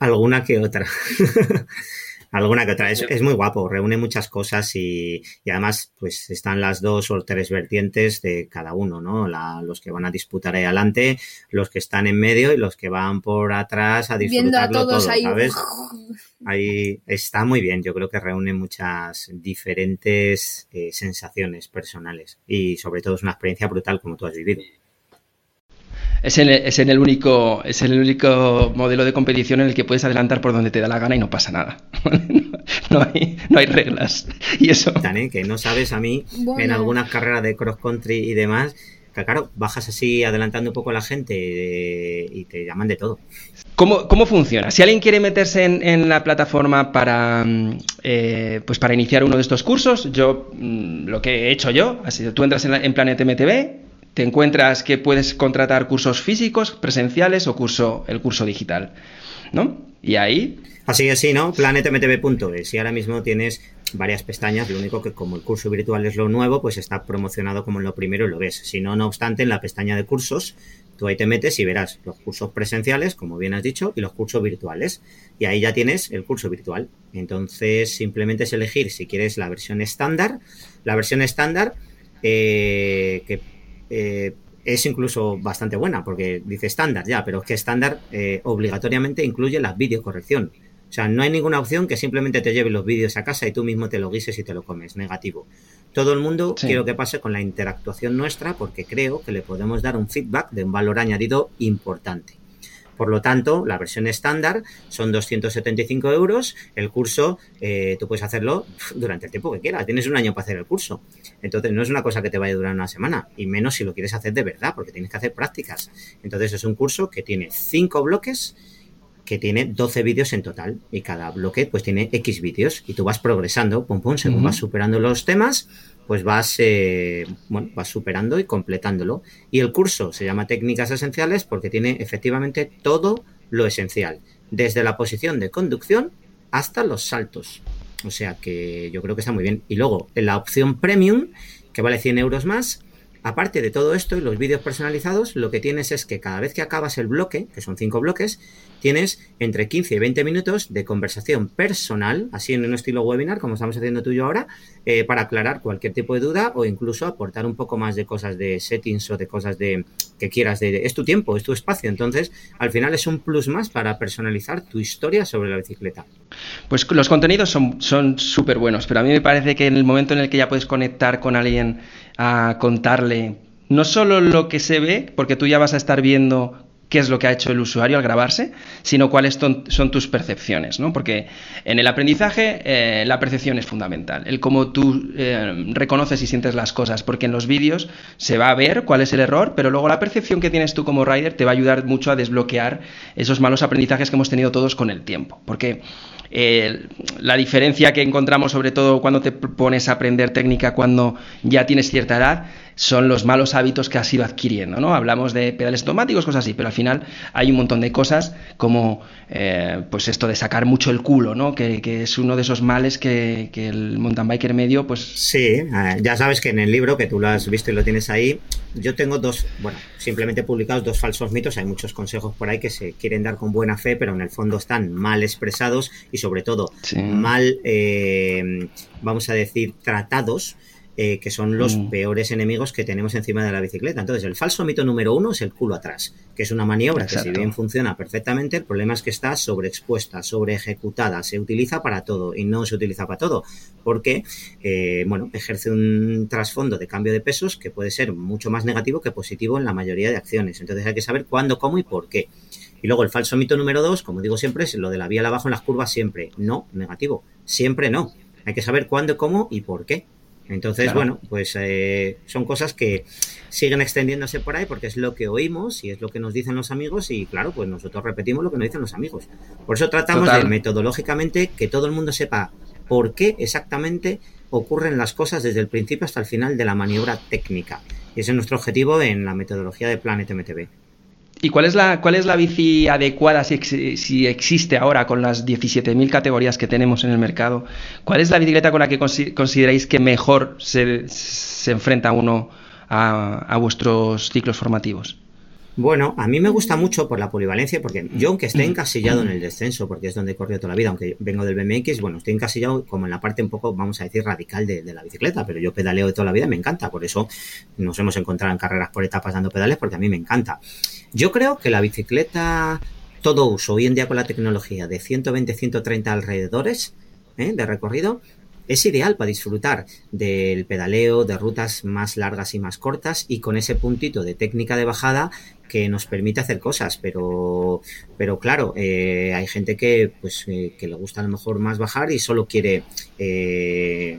alguna que otra. Alguna que otra. Es, muy guapo, reúne muchas cosas y, además pues están las dos o tres vertientes de cada uno, ¿no? los que van a disputar ahí adelante, los que están en medio y los que van por atrás a disfrutarlo todo, ¿sabes? Ahí está muy bien, yo creo que reúne muchas diferentes eh, sensaciones personales y sobre todo es una experiencia brutal como tú has vivido es en, es en, el único es el único modelo de competición en el que puedes adelantar por donde te da la gana y no pasa nada. no, hay, no hay reglas. Y eso. Que no sabes a mí en algunas carreras de cross country y demás. Que claro, bajas así adelantando un poco a la gente eh, y te llaman de todo. ¿Cómo, ¿Cómo, funciona? Si alguien quiere meterse en, en la plataforma para, mm, eh, pues para iniciar uno de estos cursos, yo mm, lo que he hecho yo, ha sido tú entras en, en Planet MTV, te encuentras que puedes contratar cursos físicos, presenciales o curso, el curso digital, ¿no? Y ahí... Así es, sí, ¿no? planetmtv.es y ahora mismo tienes varias pestañas, lo único que como el curso virtual es lo nuevo, pues está promocionado como lo primero y lo ves. Si no, no obstante, en la pestaña de cursos, tú ahí te metes y verás los cursos presenciales, como bien has dicho, y los cursos virtuales. Y ahí ya tienes el curso virtual. Entonces, simplemente es elegir si quieres la versión estándar. La versión estándar, eh, que eh, es incluso bastante buena, porque dice estándar ya, pero es que estándar eh, obligatoriamente incluye la videocorrección. O sea, no hay ninguna opción que simplemente te lleve los vídeos a casa y tú mismo te lo guises y te lo comes. Negativo. Todo el mundo quiero que pase con la interactuación nuestra porque creo que le podemos dar un feedback de un valor añadido importante. Por lo tanto, la versión estándar son 275 euros. El curso, eh, tú puedes hacerlo durante el tiempo que quieras. Tienes un año para hacer el curso. Entonces, no es una cosa que te vaya a durar una semana. Y menos si lo quieres hacer de verdad, porque tienes que hacer prácticas. Entonces, es un curso que tiene 5 bloques que tiene 12 vídeos en total y cada bloque pues tiene X vídeos y tú vas progresando, pum pum, según vas superando los temas, pues vas, eh, bueno, vas superando y completándolo. Y el curso se llama Técnicas Esenciales porque tiene efectivamente todo lo esencial, desde la posición de conducción hasta los saltos. O sea que yo creo que está muy bien. Y luego, en la opción premium, que vale 100 euros más, Aparte de todo esto y los vídeos personalizados, lo que tienes es que cada vez que acabas el bloque, que son cinco bloques, tienes entre 15 y 20 minutos de conversación personal, así en un estilo webinar, como estamos haciendo tú y yo ahora, eh, para aclarar cualquier tipo de duda o incluso aportar un poco más de cosas de settings o de cosas de que quieras. De, es tu tiempo, es tu espacio. Entonces, al final es un plus más para personalizar tu historia sobre la bicicleta. Pues los contenidos son súper buenos, pero a mí me parece que en el momento en el que ya puedes conectar con alguien a contarle no solo lo que se ve, porque tú ya vas a estar viendo qué es lo que ha hecho el usuario al grabarse, sino cuáles son tus percepciones, ¿no? Porque en el aprendizaje eh, la percepción es fundamental, el cómo tú eh, reconoces y sientes las cosas, porque en los vídeos se va a ver cuál es el error, pero luego la percepción que tienes tú como rider te va a ayudar mucho a desbloquear esos malos aprendizajes que hemos tenido todos con el tiempo, porque eh, la diferencia que encontramos sobre todo cuando te pones a aprender técnica cuando ya tienes cierta edad son los malos hábitos que has ido adquiriendo, ¿no? Hablamos de pedales automáticos, cosas así, pero al final hay un montón de cosas como eh, pues esto de sacar mucho el culo, ¿no? Que, es uno de esos males que, el mountain biker medio, pues... Sí, eh, ya sabes que en el libro, que tú lo has visto y lo tienes ahí, yo tengo dos, bueno, simplemente publicados dos falsos mitos, hay muchos consejos por ahí que se quieren dar con buena fe, pero en el fondo están mal expresados y sobre todo mal, eh, vamos a decir, tratados eh, que son los mm. peores enemigos que tenemos encima de la bicicleta. Entonces, el falso mito número uno es el culo atrás, que es una maniobra que si bien funciona perfectamente, el problema es que está sobreexpuesta, sobre ejecutada, se utiliza para todo y no se utiliza para todo, porque, eh, bueno, ejerce un trasfondo de cambio de pesos que puede ser mucho más negativo que positivo en la mayoría de acciones. Entonces, hay que saber cuándo, cómo y por qué. Y luego el falso mito número dos, como digo siempre, es lo de la vía abajo en las curvas siempre. No, negativo. Siempre no. Hay que saber cuándo, cómo y por qué. Entonces, bueno, pues eh, son cosas que siguen extendiéndose por ahí porque es lo que oímos y es lo que nos dicen los amigos y claro, pues nosotros repetimos lo que nos dicen los amigos. Por eso tratamos de metodológicamente que todo el mundo sepa por qué exactamente ocurren las cosas desde el principio hasta el final de la maniobra técnica. Y ese es nuestro objetivo en la metodología de Planet MTB. ¿Y cuál es la, cuál es la bici adecuada si, si existe ahora con las 17.000 categorías que tenemos en el mercado? ¿Cuál es la bicicleta con la que consideráis que mejor se, se enfrenta uno a, a vuestros ciclos formativos? Bueno, a mí me gusta mucho por la polivalencia, porque yo aunque esté encasillado en el descenso, porque es donde he corrido toda la vida, aunque vengo del BMX, bueno, estoy encasillado como en la parte un poco, vamos a decir, radical de, la bicicleta, pero yo pedaleo de toda la vida, me encanta, por eso nos hemos encontrado en carreras por etapas dando pedales, porque a mí me encanta. Yo creo que la bicicleta todo uso hoy en día con la tecnología de 120-130 alrededores ¿eh? de recorrido es ideal para disfrutar del pedaleo, de rutas más largas y más cortas y con ese puntito de técnica de bajada que nos permite hacer cosas, pero, pero claro, eh, hay gente que, pues, eh, que le gusta a lo mejor más bajar y solo quiere eh,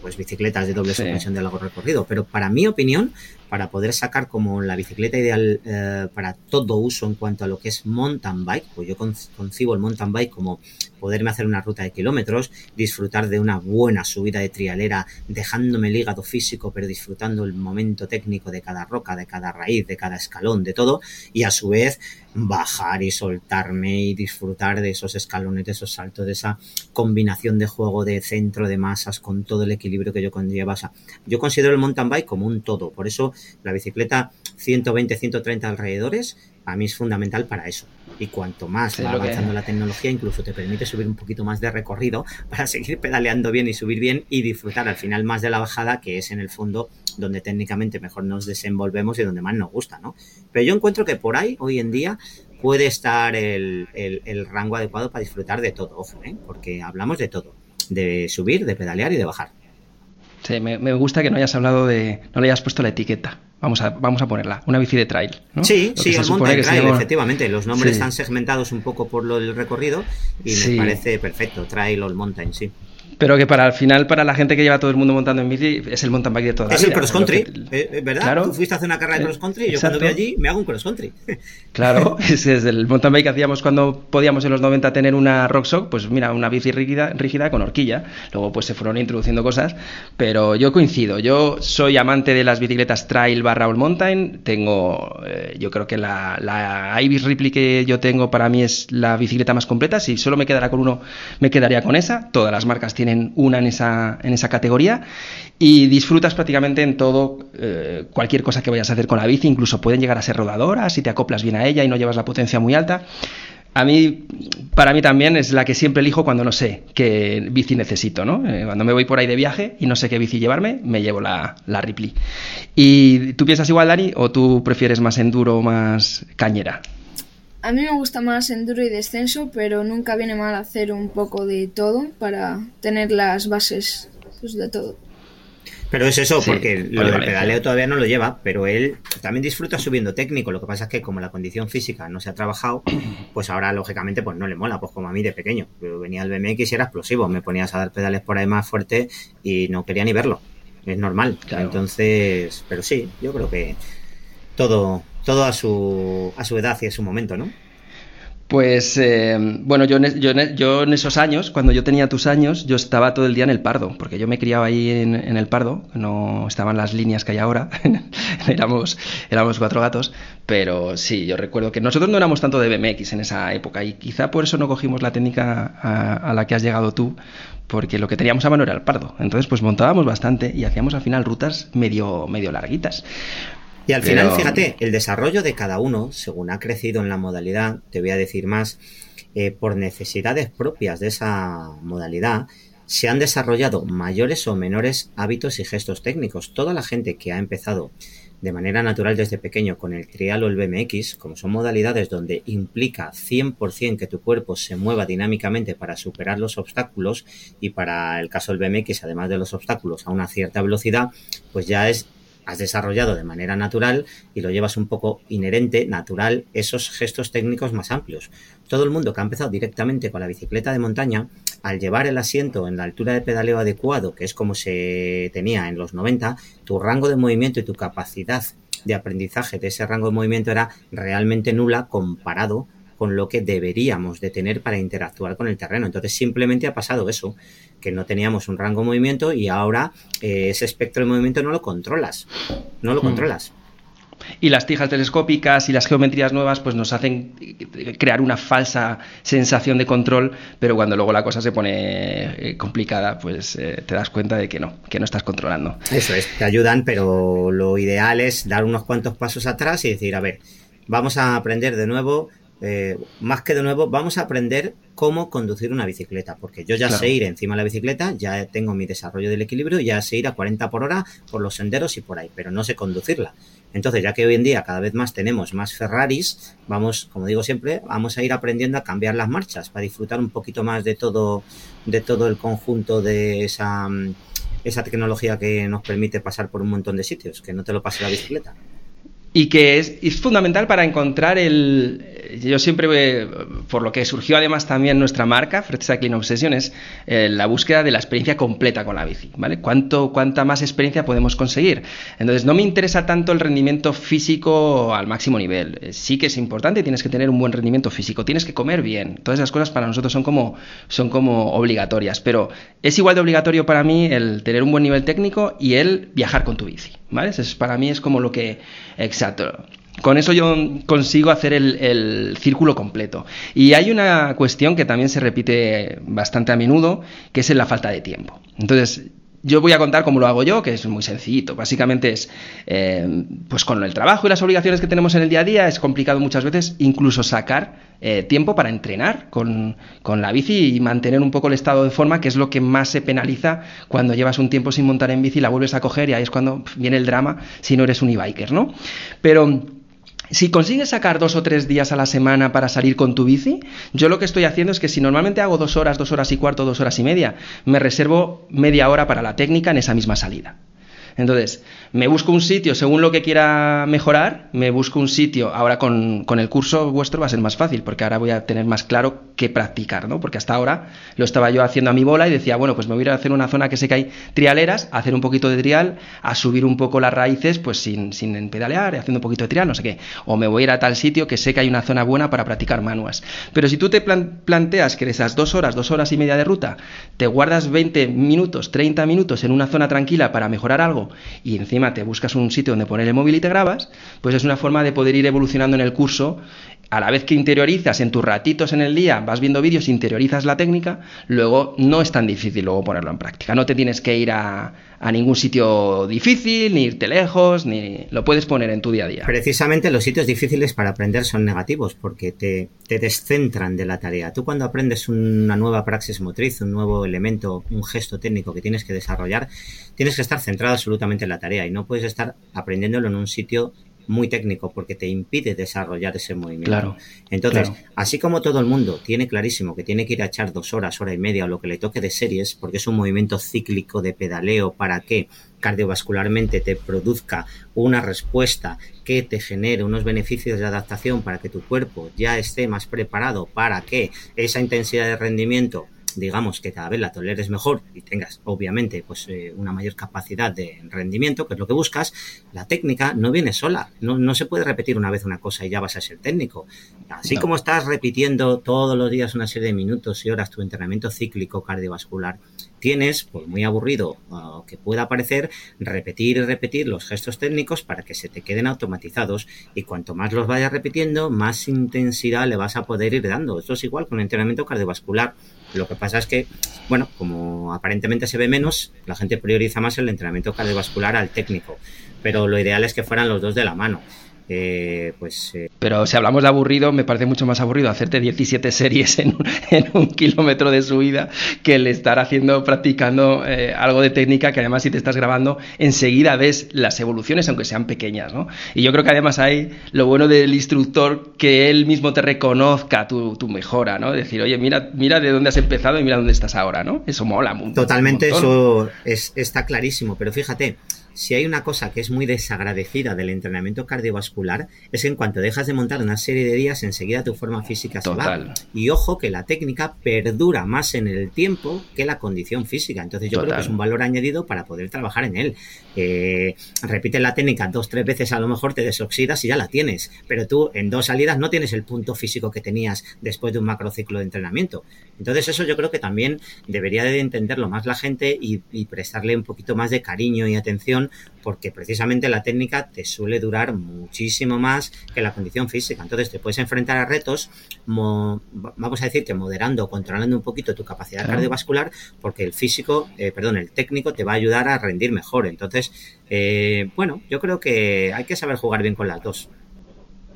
pues bicicletas de doble suspensión de largo recorrido. Pero para mi opinión, para poder sacar como la bicicleta ideal eh, para todo uso en cuanto a lo que es mountain bike, pues yo concibo el mountain bike como poderme hacer una ruta de kilómetros, disfrutar de una buena subida de trialera, dejándome el hígado físico, pero disfrutando el momento técnico de cada roca, de cada raíz, de cada escalón, de todo, y a su vez bajar y soltarme y disfrutar de esos escalones, de esos saltos, de esa combinación de juego de centro de masas con todo el equilibrio que yo conlleva. yo considero el mountain bike como un todo, por eso la bicicleta 120, 130 alrededores a mí es fundamental para eso. Y cuanto más va avanzando la tecnología, incluso te permite subir un poquito más de recorrido para seguir pedaleando bien y subir bien y disfrutar al final más de la bajada, que es en el fondo donde técnicamente mejor nos desenvolvemos y donde más nos gusta, ¿no? Pero yo encuentro que por ahí, hoy en día, puede estar el, rango adecuado para disfrutar de todo, ojo, ¿eh? porque hablamos de todo, de subir, de pedalear y de bajar. Sí, me, me gusta que no hayas hablado de, no le hayas puesto la etiqueta. Vamos a, vamos a ponerla, una bici de trail. ¿no? Sí, sí, el mountain trail, efectivamente. Los nombres están segmentados un poco por lo del recorrido y me parece perfecto, trail o mountain, sí pero que para el final, para la gente que lleva todo el mundo montando en bici, es el mountain bike de toda Es el cross country, eh, eh, ¿verdad? Claro, Tú fuiste a hacer una carrera de cross country y yo cuando voy allí me hago un cross country. Claro, ese es el mountain bike que hacíamos cuando podíamos en los 90 tener una Rock pues mira, una bici rígida, rígida con horquilla. Luego pues se fueron introduciendo cosas, pero yo coincido. Yo soy amante de las bicicletas trail barra all mountain. Tengo, eh, yo creo que la, la Ibis Ripley que yo tengo para mí es la bicicleta más completa. Si solo me quedara con uno, me quedaría con esa. Todas las marcas tienen una en esa, en esa categoría y disfrutas prácticamente en todo, eh, cualquier cosa que vayas a hacer con la bici, incluso pueden llegar a ser rodadoras si te acoplas bien a ella y no llevas la potencia muy alta. A mí, para mí también es la que siempre elijo cuando no sé qué bici necesito, ¿no? Eh, cuando me voy por ahí de viaje y no sé qué bici llevarme, me llevo la, la Ripley. ¿Y tú piensas igual, Dani, o tú prefieres más enduro o más cañera? A mí me gusta más enduro y descenso, pero nunca viene mal hacer un poco de todo para tener las bases pues, de todo. Pero es eso, porque lo del pedaleo todavía no lo lleva, pero él también disfruta subiendo técnico. Lo que pasa es que como la condición física no se ha trabajado, pues ahora lógicamente pues no le mola, pues como a mí de pequeño. Yo venía al BMX y era explosivo, me ponías a dar pedales por ahí más fuerte y no quería ni verlo. Es normal. Entonces, pero sí, yo creo que todo, todo a su, a su edad y a su momento, ¿no? Pues eh, bueno, yo, yo, en esos años, cuando yo tenía tus años, yo estaba todo el día en el Pardo, porque yo me criaba ahí en, el Pardo, no estaban las líneas que hay ahora, éramos, cuatro gatos, pero sí, yo recuerdo que nosotros no éramos tanto de BMX en esa época y quizá por eso no cogimos la técnica a, a la que has llegado tú, porque lo que teníamos a mano era el Pardo, entonces pues montábamos bastante y hacíamos al final rutas medio, medio larguitas. Y al final, fíjate, el desarrollo de cada uno, según ha crecido en la modalidad, te voy a decir más, eh, por necesidades propias de esa modalidad, se han desarrollado mayores o menores hábitos y gestos técnicos. Toda la gente que ha empezado de manera natural desde pequeño con el trial o el BMX, como son modalidades donde implica 100% que tu cuerpo se mueva dinámicamente para superar los obstáculos y para el caso del BMX, además de los obstáculos a una cierta velocidad, pues ya es has desarrollado de manera natural y lo llevas un poco inherente, natural, esos gestos técnicos más amplios. Todo el mundo que ha empezado directamente con la bicicleta de montaña, al llevar el asiento en la altura de pedaleo adecuado, que es como se tenía en los 90, tu rango de movimiento y tu capacidad de aprendizaje de ese rango de movimiento era realmente nula comparado con lo que deberíamos de tener para interactuar con el terreno. Entonces simplemente ha pasado eso, que no teníamos un rango de movimiento y ahora eh, ese espectro de movimiento no lo controlas. No lo mm. controlas. Y las tijas telescópicas y las geometrías nuevas pues nos hacen crear una falsa sensación de control, pero cuando luego la cosa se pone eh, complicada, pues eh, te das cuenta de que no, que no estás controlando. Eso es, te ayudan, pero lo ideal es dar unos cuantos pasos atrás y decir, a ver, vamos a aprender de nuevo eh, más que de nuevo, vamos a aprender cómo conducir una bicicleta, porque yo ya sé ir encima de la bicicleta, ya tengo mi desarrollo del equilibrio, ya sé ir a 40 por hora por los senderos y por ahí, pero no sé conducirla. Entonces, ya que hoy en día cada vez más tenemos más Ferraris, vamos, como digo siempre, vamos a ir aprendiendo a cambiar las marchas para disfrutar un poquito más de todo, de todo el conjunto de esa, esa tecnología que nos permite pasar por un montón de sitios, que no te lo pase la bicicleta y que es, es, fundamental para encontrar el... Yo siempre, por lo que surgió además también nuestra marca, Fred Cycling Obsession, es eh, la búsqueda de la experiencia completa con la bici, ¿vale? ¿Cuánto, ¿Cuánta más experiencia podemos conseguir? Entonces, no me interesa tanto el rendimiento físico al máximo nivel. Eh, sí que es importante, tienes que tener un buen rendimiento físico, tienes que comer bien. Todas esas cosas para nosotros son como, son como obligatorias, pero es igual de obligatorio para mí el tener un buen nivel técnico y el viajar con tu bici, ¿vale? Eso para mí es como lo que Exacto. Con eso yo consigo hacer el, círculo completo. Y hay una cuestión que también se repite bastante a menudo, que es la falta de tiempo. Entonces, yo voy a contar cómo lo hago yo, que es muy sencillito. Básicamente es, eh, pues con el trabajo y las obligaciones que tenemos en el día a día, es complicado muchas veces incluso sacar eh, tiempo para entrenar con, con, la bici y mantener un poco el estado de forma, que es lo que más se penaliza cuando llevas un tiempo sin montar en bici, la vuelves a coger y ahí es cuando viene el drama si no eres un e-biker, ¿no? Pero si consigues sacar dos o tres días a la semana para salir con tu bici, yo lo que estoy haciendo es que si normalmente hago dos horas, dos horas y cuarto, dos horas y media, me reservo media hora para la técnica en esa misma salida. Entonces, me busco un sitio según lo que quiera mejorar, me busco un sitio, ahora con, el curso vuestro va a ser más fácil, porque ahora voy a tener más claro qué practicar, ¿no? Porque hasta ahora lo estaba yo haciendo a mi bola y decía, bueno, pues me voy a ir a hacer una zona que sé que hay trialeras, hacer un poquito de trial, a subir un poco las raíces, pues sin, sin pedalear, haciendo un poquito de trial, no sé qué. O me voy a ir a tal sitio que sé que hay una zona buena para practicar manuas. Pero si tú te planteas que esas dos horas, dos horas y media de ruta, te guardas 20 minutos, 30 minutos en una zona tranquila para mejorar algo y encima te buscas un sitio donde poner el móvil y te grabas, pues es una forma de poder ir evolucionando en el curso a la vez que interiorizas en tus ratitos en el día, vas viendo vídeos, interiorizas la técnica, luego no es tan difícil luego ponerlo en práctica. No te tienes que ir a, ningún sitio difícil, ni irte lejos, ni lo puedes poner en tu día a día. Precisamente los sitios difíciles para aprender son negativos, porque te, te descentran de la tarea. Tú cuando aprendes una nueva praxis motriz, un nuevo elemento, un gesto técnico que tienes que desarrollar, tienes que estar centrado absolutamente en la tarea y no puedes estar aprendiéndolo en un sitio muy técnico porque te impide desarrollar ese movimiento. Claro, Entonces, así como todo el mundo tiene clarísimo que tiene que ir a echar dos horas, hora y media o lo que le toque de series, porque es un movimiento cíclico de pedaleo para que cardiovascularmente te produzca una respuesta que te genere unos beneficios de adaptación para que tu cuerpo ya esté más preparado para que esa intensidad de rendimiento digamos que cada vez la toleres mejor y tengas obviamente pues eh, una mayor capacidad de rendimiento, que es lo que buscas, la técnica no viene sola, no, no se puede repetir una vez una cosa y ya vas a ser técnico. Así como estás repitiendo todos los días una serie de minutos y horas tu entrenamiento cíclico cardiovascular, tienes, por muy aburrido que pueda parecer, repetir y repetir los gestos técnicos para que se te queden automatizados y cuanto más los vayas repitiendo, más intensidad le vas a poder ir dando. Esto es igual con el entrenamiento cardiovascular. Lo que pasa es que, bueno, como aparentemente se ve menos, la gente prioriza más el entrenamiento cardiovascular al técnico, pero lo ideal es que fueran los dos de la mano. Eh, pues... Eh, Pero si hablamos de aburrido, me parece mucho más aburrido hacerte 17 series en, un kilómetro de subida que el estar haciendo, practicando eh, algo de técnica que además si te estás grabando, enseguida ves las evoluciones, aunque sean pequeñas, ¿no? Y yo creo que además hay lo bueno del instructor que él mismo te reconozca tu, mejora, ¿no? Decir, oye, mira, mira de dónde has empezado y mira dónde estás ahora, ¿no? Eso mola mucho. Totalmente, eso es, está clarísimo, pero fíjate, si hay una cosa que es muy desagradecida del entrenamiento cardiovascular, es que en cuanto dejas de montar una serie de días, enseguida tu forma física se va. Y ojo que la técnica perdura más en el tiempo que la condición física. Entonces yo creo que es un valor añadido para poder trabajar en él. Eh, repite la técnica dos, tres veces, a lo mejor te desoxidas y ya la tienes. Pero tú en dos salidas no tienes el punto físico que tenías después de un macrociclo de entrenamiento. Entonces eso yo creo que también debería de entenderlo más la gente y, prestarle un poquito más de cariño y atención porque precisamente la técnica te suele durar muchísimo más que la condición física. Entonces te puedes enfrentar a retos, vamos a decir que moderando controlando un poquito tu capacidad cardiovascular porque el físico, eh, perdón, el técnico te va a ayudar a rendir mejor. Entonces, eh, bueno, yo creo que hay que saber jugar bien con las dos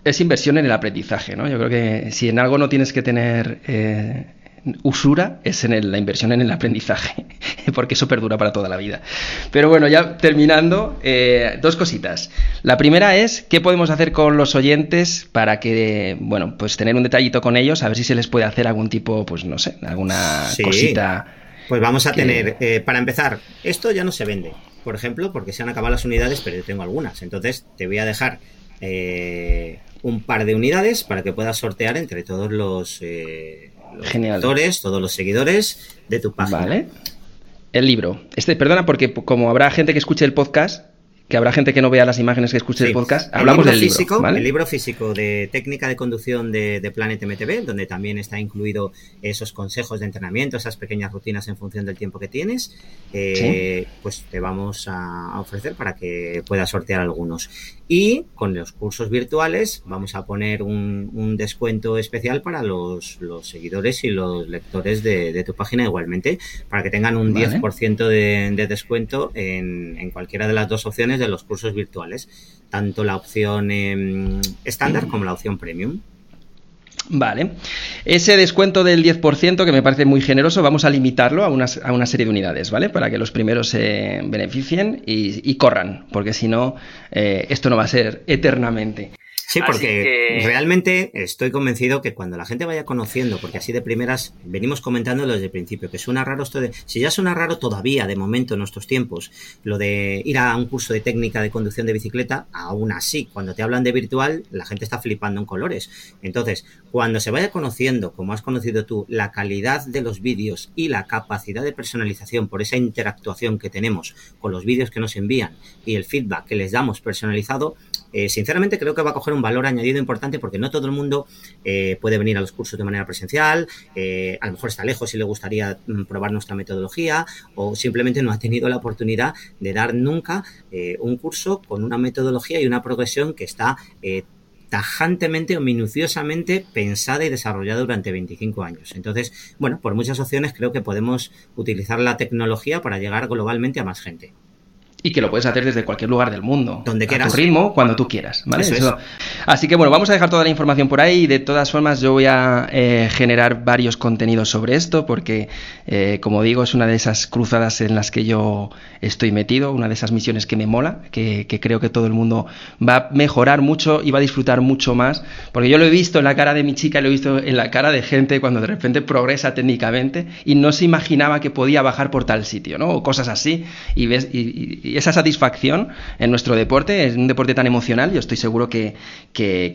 es inversión en el aprendizaje, ¿no? Yo creo que si en algo no tienes que tener eh, usura es en la inversión en el aprendizaje, porque eso perdura para toda la vida. Pero bueno, ya terminando, eh, dos cositas. La primera es, ¿qué podemos hacer con los oyentes para que, bueno, pues tener un detallito con ellos, a ver si se les puede hacer algún tipo, pues no sé, alguna cosita. Pues vamos a tener, eh, para empezar, esto ya no se vende, por ejemplo, porque se han acabado las unidades, pero yo tengo algunas. Entonces te voy a dejar eh, un par de unidades para que puedas sortear entre todos los, eh, todos los seguidores de tu página. Vale. El libro. Este, perdona, porque como habrá gente que escuche el podcast, que habrá gente que no vea las imágenes que escuche el podcast. Hablamos del libro, físico, El libro físico de técnica de conducción de, de, Planet MTV, donde también está incluido esos consejos de entrenamiento, esas pequeñas rutinas en función del tiempo que tienes, eh, pues te vamos a, ofrecer para que puedas sortear algunos. Y con los cursos virtuales vamos a poner un, descuento especial para los, seguidores y los lectores de, tu página igualmente, para que tengan un 10% de, descuento en, en cualquiera de las dos opciones de los cursos virtuales, tanto la opción em, estándar como la opción premium. Vale. Ese descuento del 10%, que me parece muy generoso, vamos a limitarlo a una, a una serie de unidades, ¿vale? Para que los primeros se beneficien y, corran, porque si no, eh, esto no va a ser eternamente. Sí, porque realmente estoy convencido que cuando la gente vaya conociendo, porque así de primeras venimos comentándolo desde el principio, que suena raro esto de. Si ya suena raro todavía, de momento, en nuestros tiempos, lo de ir a un curso de técnica de conducción de bicicleta, aún así, cuando te hablan de virtual, la gente está flipando en colores. Entonces, cuando se vaya conociendo, como has conocido tú, la calidad de los vídeos y la capacidad de personalización por esa interactuación que tenemos con los vídeos que nos envían y el feedback que les damos personalizado, eh, sinceramente creo que va a coger un valor añadido importante porque no todo el mundo eh, puede venir a los cursos de manera presencial, eh, a lo mejor está lejos y le gustaría mm, probar nuestra metodología o simplemente no ha tenido la oportunidad de dar nunca un curso con una metodología y una progresión que está tajantemente o minuciosamente pensada y desarrollada durante 25 años. Entonces, bueno, por muchas opciones creo que podemos utilizar la tecnología para llegar globalmente a más gente y que lo puedes hacer desde cualquier lugar del mundo. Donde quieras. A tu ritmo, cuando tú quieras. ¿vale? Así que bueno, vamos a dejar toda la información por ahí y de todas formas yo voy a eh, generar varios contenidos sobre esto porque, eh, como digo, es una de esas cruzadas en las que yo estoy metido, una de esas misiones que me mola, que, creo que todo el mundo va a mejorar mucho y va a disfrutar mucho más, porque yo lo he visto en la cara de mi chica, lo he visto en la cara de gente cuando de repente progresa técnicamente y no se imaginaba que podía bajar por tal sitio, ¿no? O cosas así y ves... y esa satisfacción en nuestro deporte, es un deporte tan emocional, yo estoy seguro que,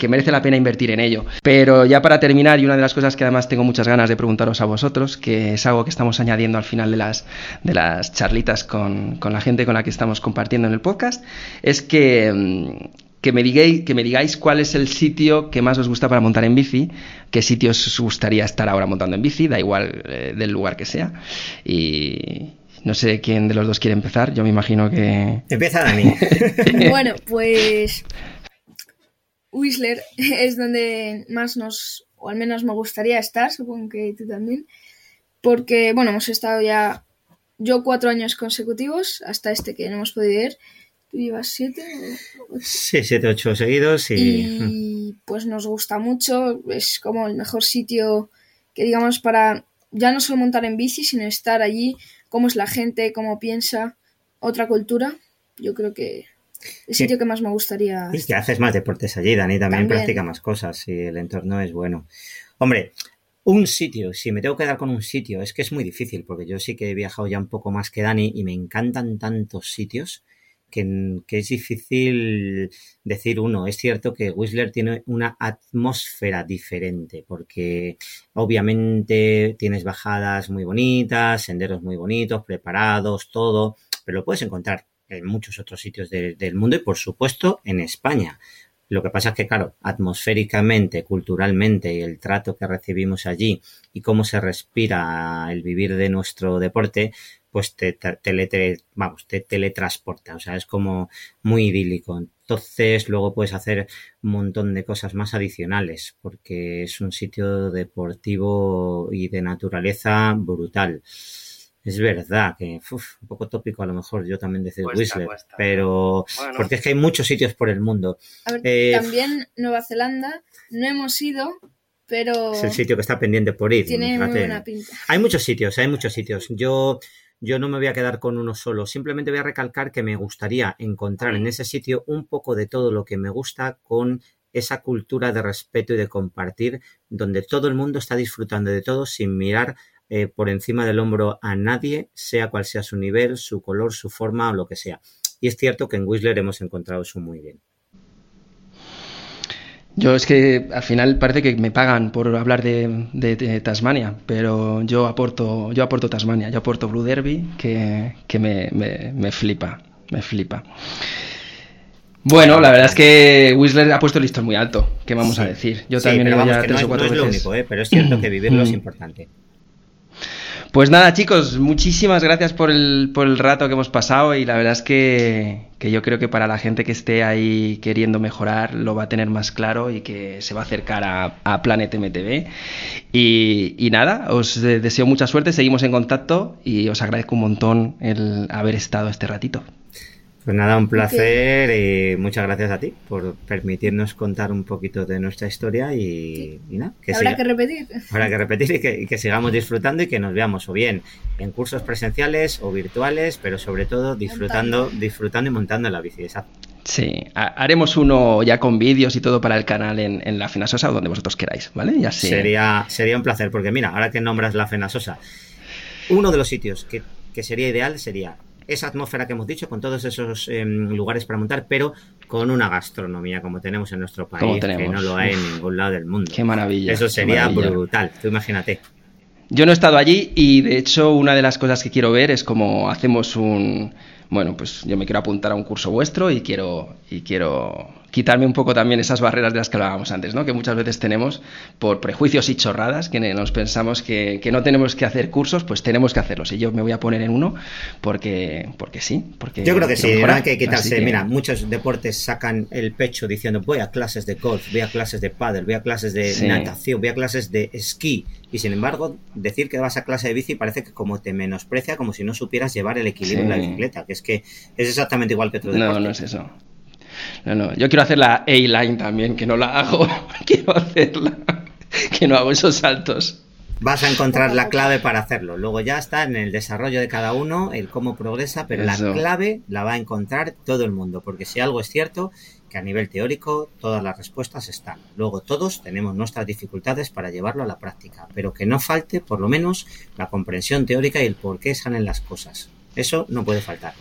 merece la pena invertir en ello. Pero ya para terminar, y una de las cosas que además tengo muchas ganas de preguntaros a vosotros, que es algo que estamos añadiendo al final de las, de las charlitas con, con la gente con la que estamos compartiendo en el podcast, es que mm, que me, digáis, que me digáis cuál es el sitio que más os gusta para montar en bici, qué sitios os gustaría estar ahora montando en bici, da igual eh, del lugar que sea. Y, no sé quién de los dos quiere empezar, yo me imagino que... Empieza Dani. bueno, pues Whistler es donde más nos, o al menos me gustaría estar, supongo que tú también, porque, bueno, hemos estado ya, yo cuatro años consecutivos, hasta este que no hemos podido ir. ¿Tú llevas siete? Sí, siete, ocho seguidos y... y... pues nos gusta mucho, es como el mejor sitio que digamos para ya no solo montar en bici, sino estar allí cómo es la gente, cómo piensa, otra cultura. Yo creo que el sitio que más me gustaría. Y que haces más deportes allí, Dani, también, practica más cosas y el entorno es bueno. Hombre, un sitio, si me tengo que dar con un sitio, es que es muy difícil, porque yo sí que he viajado ya un poco más que Dani y me encantan tantos sitios que, es difícil decir uno. Es cierto que Whistler tiene una atmósfera diferente, porque obviamente tienes bajadas muy bonitas, senderos muy bonitos, preparados, todo, pero lo puedes encontrar en muchos otros sitios del mundo y por supuesto en España. Lo que pasa es que, claro, atmosféricamente, culturalmente y el trato que recibimos allí y cómo se respira el vivir de nuestro deporte, pues te, vamos, te teletransporta, o sea, es como muy idílico. Entonces, luego puedes hacer un montón de cosas más adicionales, porque es un sitio deportivo y de naturaleza brutal. Es verdad que, un poco tópico a lo mejor yo también decir Whistler, pero porque es que hay muchos sitios por el mundo. Eh, también Nueva Zelanda, no hemos ido, pero... Es el sitio que está pendiente por ir. Tiene muy buena pinta. Hay muchos sitios, hay muchos sitios. Yo yo no me voy a quedar con uno solo. Simplemente voy a recalcar que me gustaría encontrar en ese sitio un poco de todo lo que me gusta con esa cultura de respeto y de compartir, donde todo el mundo está disfrutando de todo sin mirar eh, por encima del hombro a nadie, sea cual sea su nivel, su color, su forma o lo que sea. Y es cierto que en Whistler hemos encontrado eso muy bien. Yo es que al final parece que me pagan por hablar de, Tasmania, pero yo aporto, yo aporto Tasmania, yo aporto Blue Derby, que, me, flipa, me flipa. Bueno, la verdad es que Whistler ha puesto el listón muy alto, ¿qué vamos a decir? Yo también o cuatro no es lo único, ¿eh? pero es cierto que vivirlo es importante. Pues nada, chicos, muchísimas gracias por el, por el rato que hemos pasado y la verdad es que, yo creo que para la gente que esté ahí queriendo mejorar lo va a tener más claro y que se va a acercar a, a Planet MTV. Y, y, nada, os deseo mucha suerte, seguimos en contacto y os agradezco un montón el haber estado este ratito. Pues nada, un placer y muchas gracias a ti por permitirnos contar un poquito de nuestra historia y, nada. Que Habrá que repetir. Habrá que repetir y que, sigamos disfrutando y que nos veamos o bien en cursos presenciales o virtuales, pero sobre todo disfrutando, disfrutando y montando la bici. Sí, haremos uno ya con vídeos y todo para el canal en, la Fenasosa o donde vosotros queráis, ¿vale? Ya sé. Sería, sería un placer, porque mira, ahora que nombras la Fenasosa, uno de los sitios que, que sería ideal sería esa atmósfera que hemos dicho, con todos esos em, lugares para montar, pero con una gastronomía como tenemos en nuestro país, que no lo hay en ningún lado del mundo. Qué maravilla. Eso sería brutal, tú imagínate. Yo no he estado allí y de hecho una de las cosas que quiero ver es cómo hacemos un... Bueno, pues yo me quiero apuntar a un curso vuestro y quiero, y quiero quitarme un poco también esas barreras de las que hablábamos antes, ¿no? que muchas veces tenemos por prejuicios y chorradas, que nos pensamos que, no tenemos que hacer cursos, pues tenemos que hacerlos. Y yo me voy a poner en uno porque, porque sí. Porque yo creo que sí, hay que quitarse. Mira, muchos deportes sacan el pecho diciendo voy a clases de golf, voy a clases de pádel, voy a clases de natación, voy a clases de esquí. Y sin embargo, decir que vas a clase de bici parece que como te menosprecia, como si no supieras llevar el equilibrio en la bicicleta, que es que es exactamente igual que otro deporte. No, no es eso. No, no. Yo quiero hacer la A-line también, que no la hago. quiero hacerla. que no hago esos saltos. Vas a encontrar la clave para hacerlo. Luego ya está en el desarrollo de cada uno, el cómo progresa, pero la clave la va a encontrar todo el mundo, porque si algo es cierto, que a nivel teórico todas las respuestas están. Luego todos tenemos nuestras dificultades para llevarlo a la práctica, pero que no falte por lo menos la comprensión teórica y el por qué salen las cosas. Eso no puede faltar.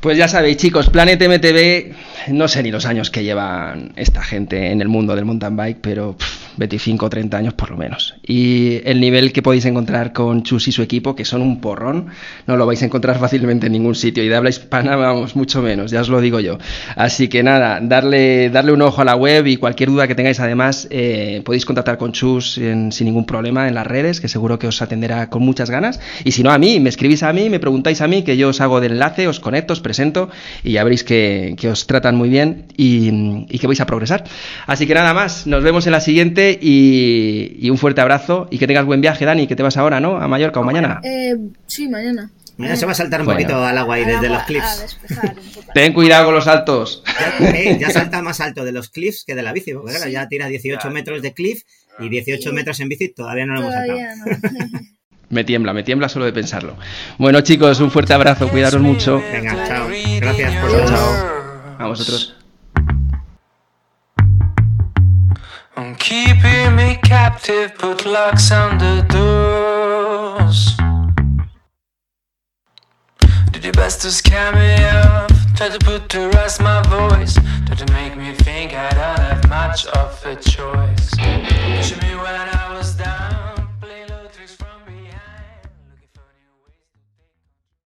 Pues ya sabéis, chicos, Planet MTV, no sé ni los años que llevan esta gente en el mundo del mountain bike, pero 25 o 30 años por lo menos. Y el nivel que podéis encontrar con Chus y su equipo, que son un porrón, no lo vais a encontrar fácilmente en ningún sitio. Y de habla hispana, vamos, mucho menos, ya os lo digo yo. Así que nada, darle, darle un ojo a la web y cualquier duda que tengáis, además, eh, podéis contactar con Chus sin ningún problema en las redes, que seguro que os atenderá con muchas ganas. Y si no, a mí, me escribís a mí, me preguntáis a mí, que yo os hago de enlace, os conecto, os presento y ya veréis que, os tratan muy bien y, y que vais a progresar. Así que nada más, nos vemos en la siguiente y, un fuerte abrazo y que tengas buen viaje, Dani, que te vas ahora, ¿no? A Mallorca o mañana. Eh, sí, mañana. Se va a saltar un poquito al agua ahí desde los cliffs. Ten cuidado con los saltos. Eh, ya, salta más alto de los cliffs que de la bici, porque ya tira 18 metros de cliff y 18 metros en bici todavía no lo hemos saltado. me tiembla, me tiembla solo de pensarlo. Bueno, chicos, un fuerte abrazo, cuidaros mucho. Venga, chao. Gracias por todo. Chao. A vosotros. I'm keeping me captive, put locks on the doors. Do the best to scare me off. Try to put to rest my voice. Try to make me think I don't have much of a choice. Shoot me when I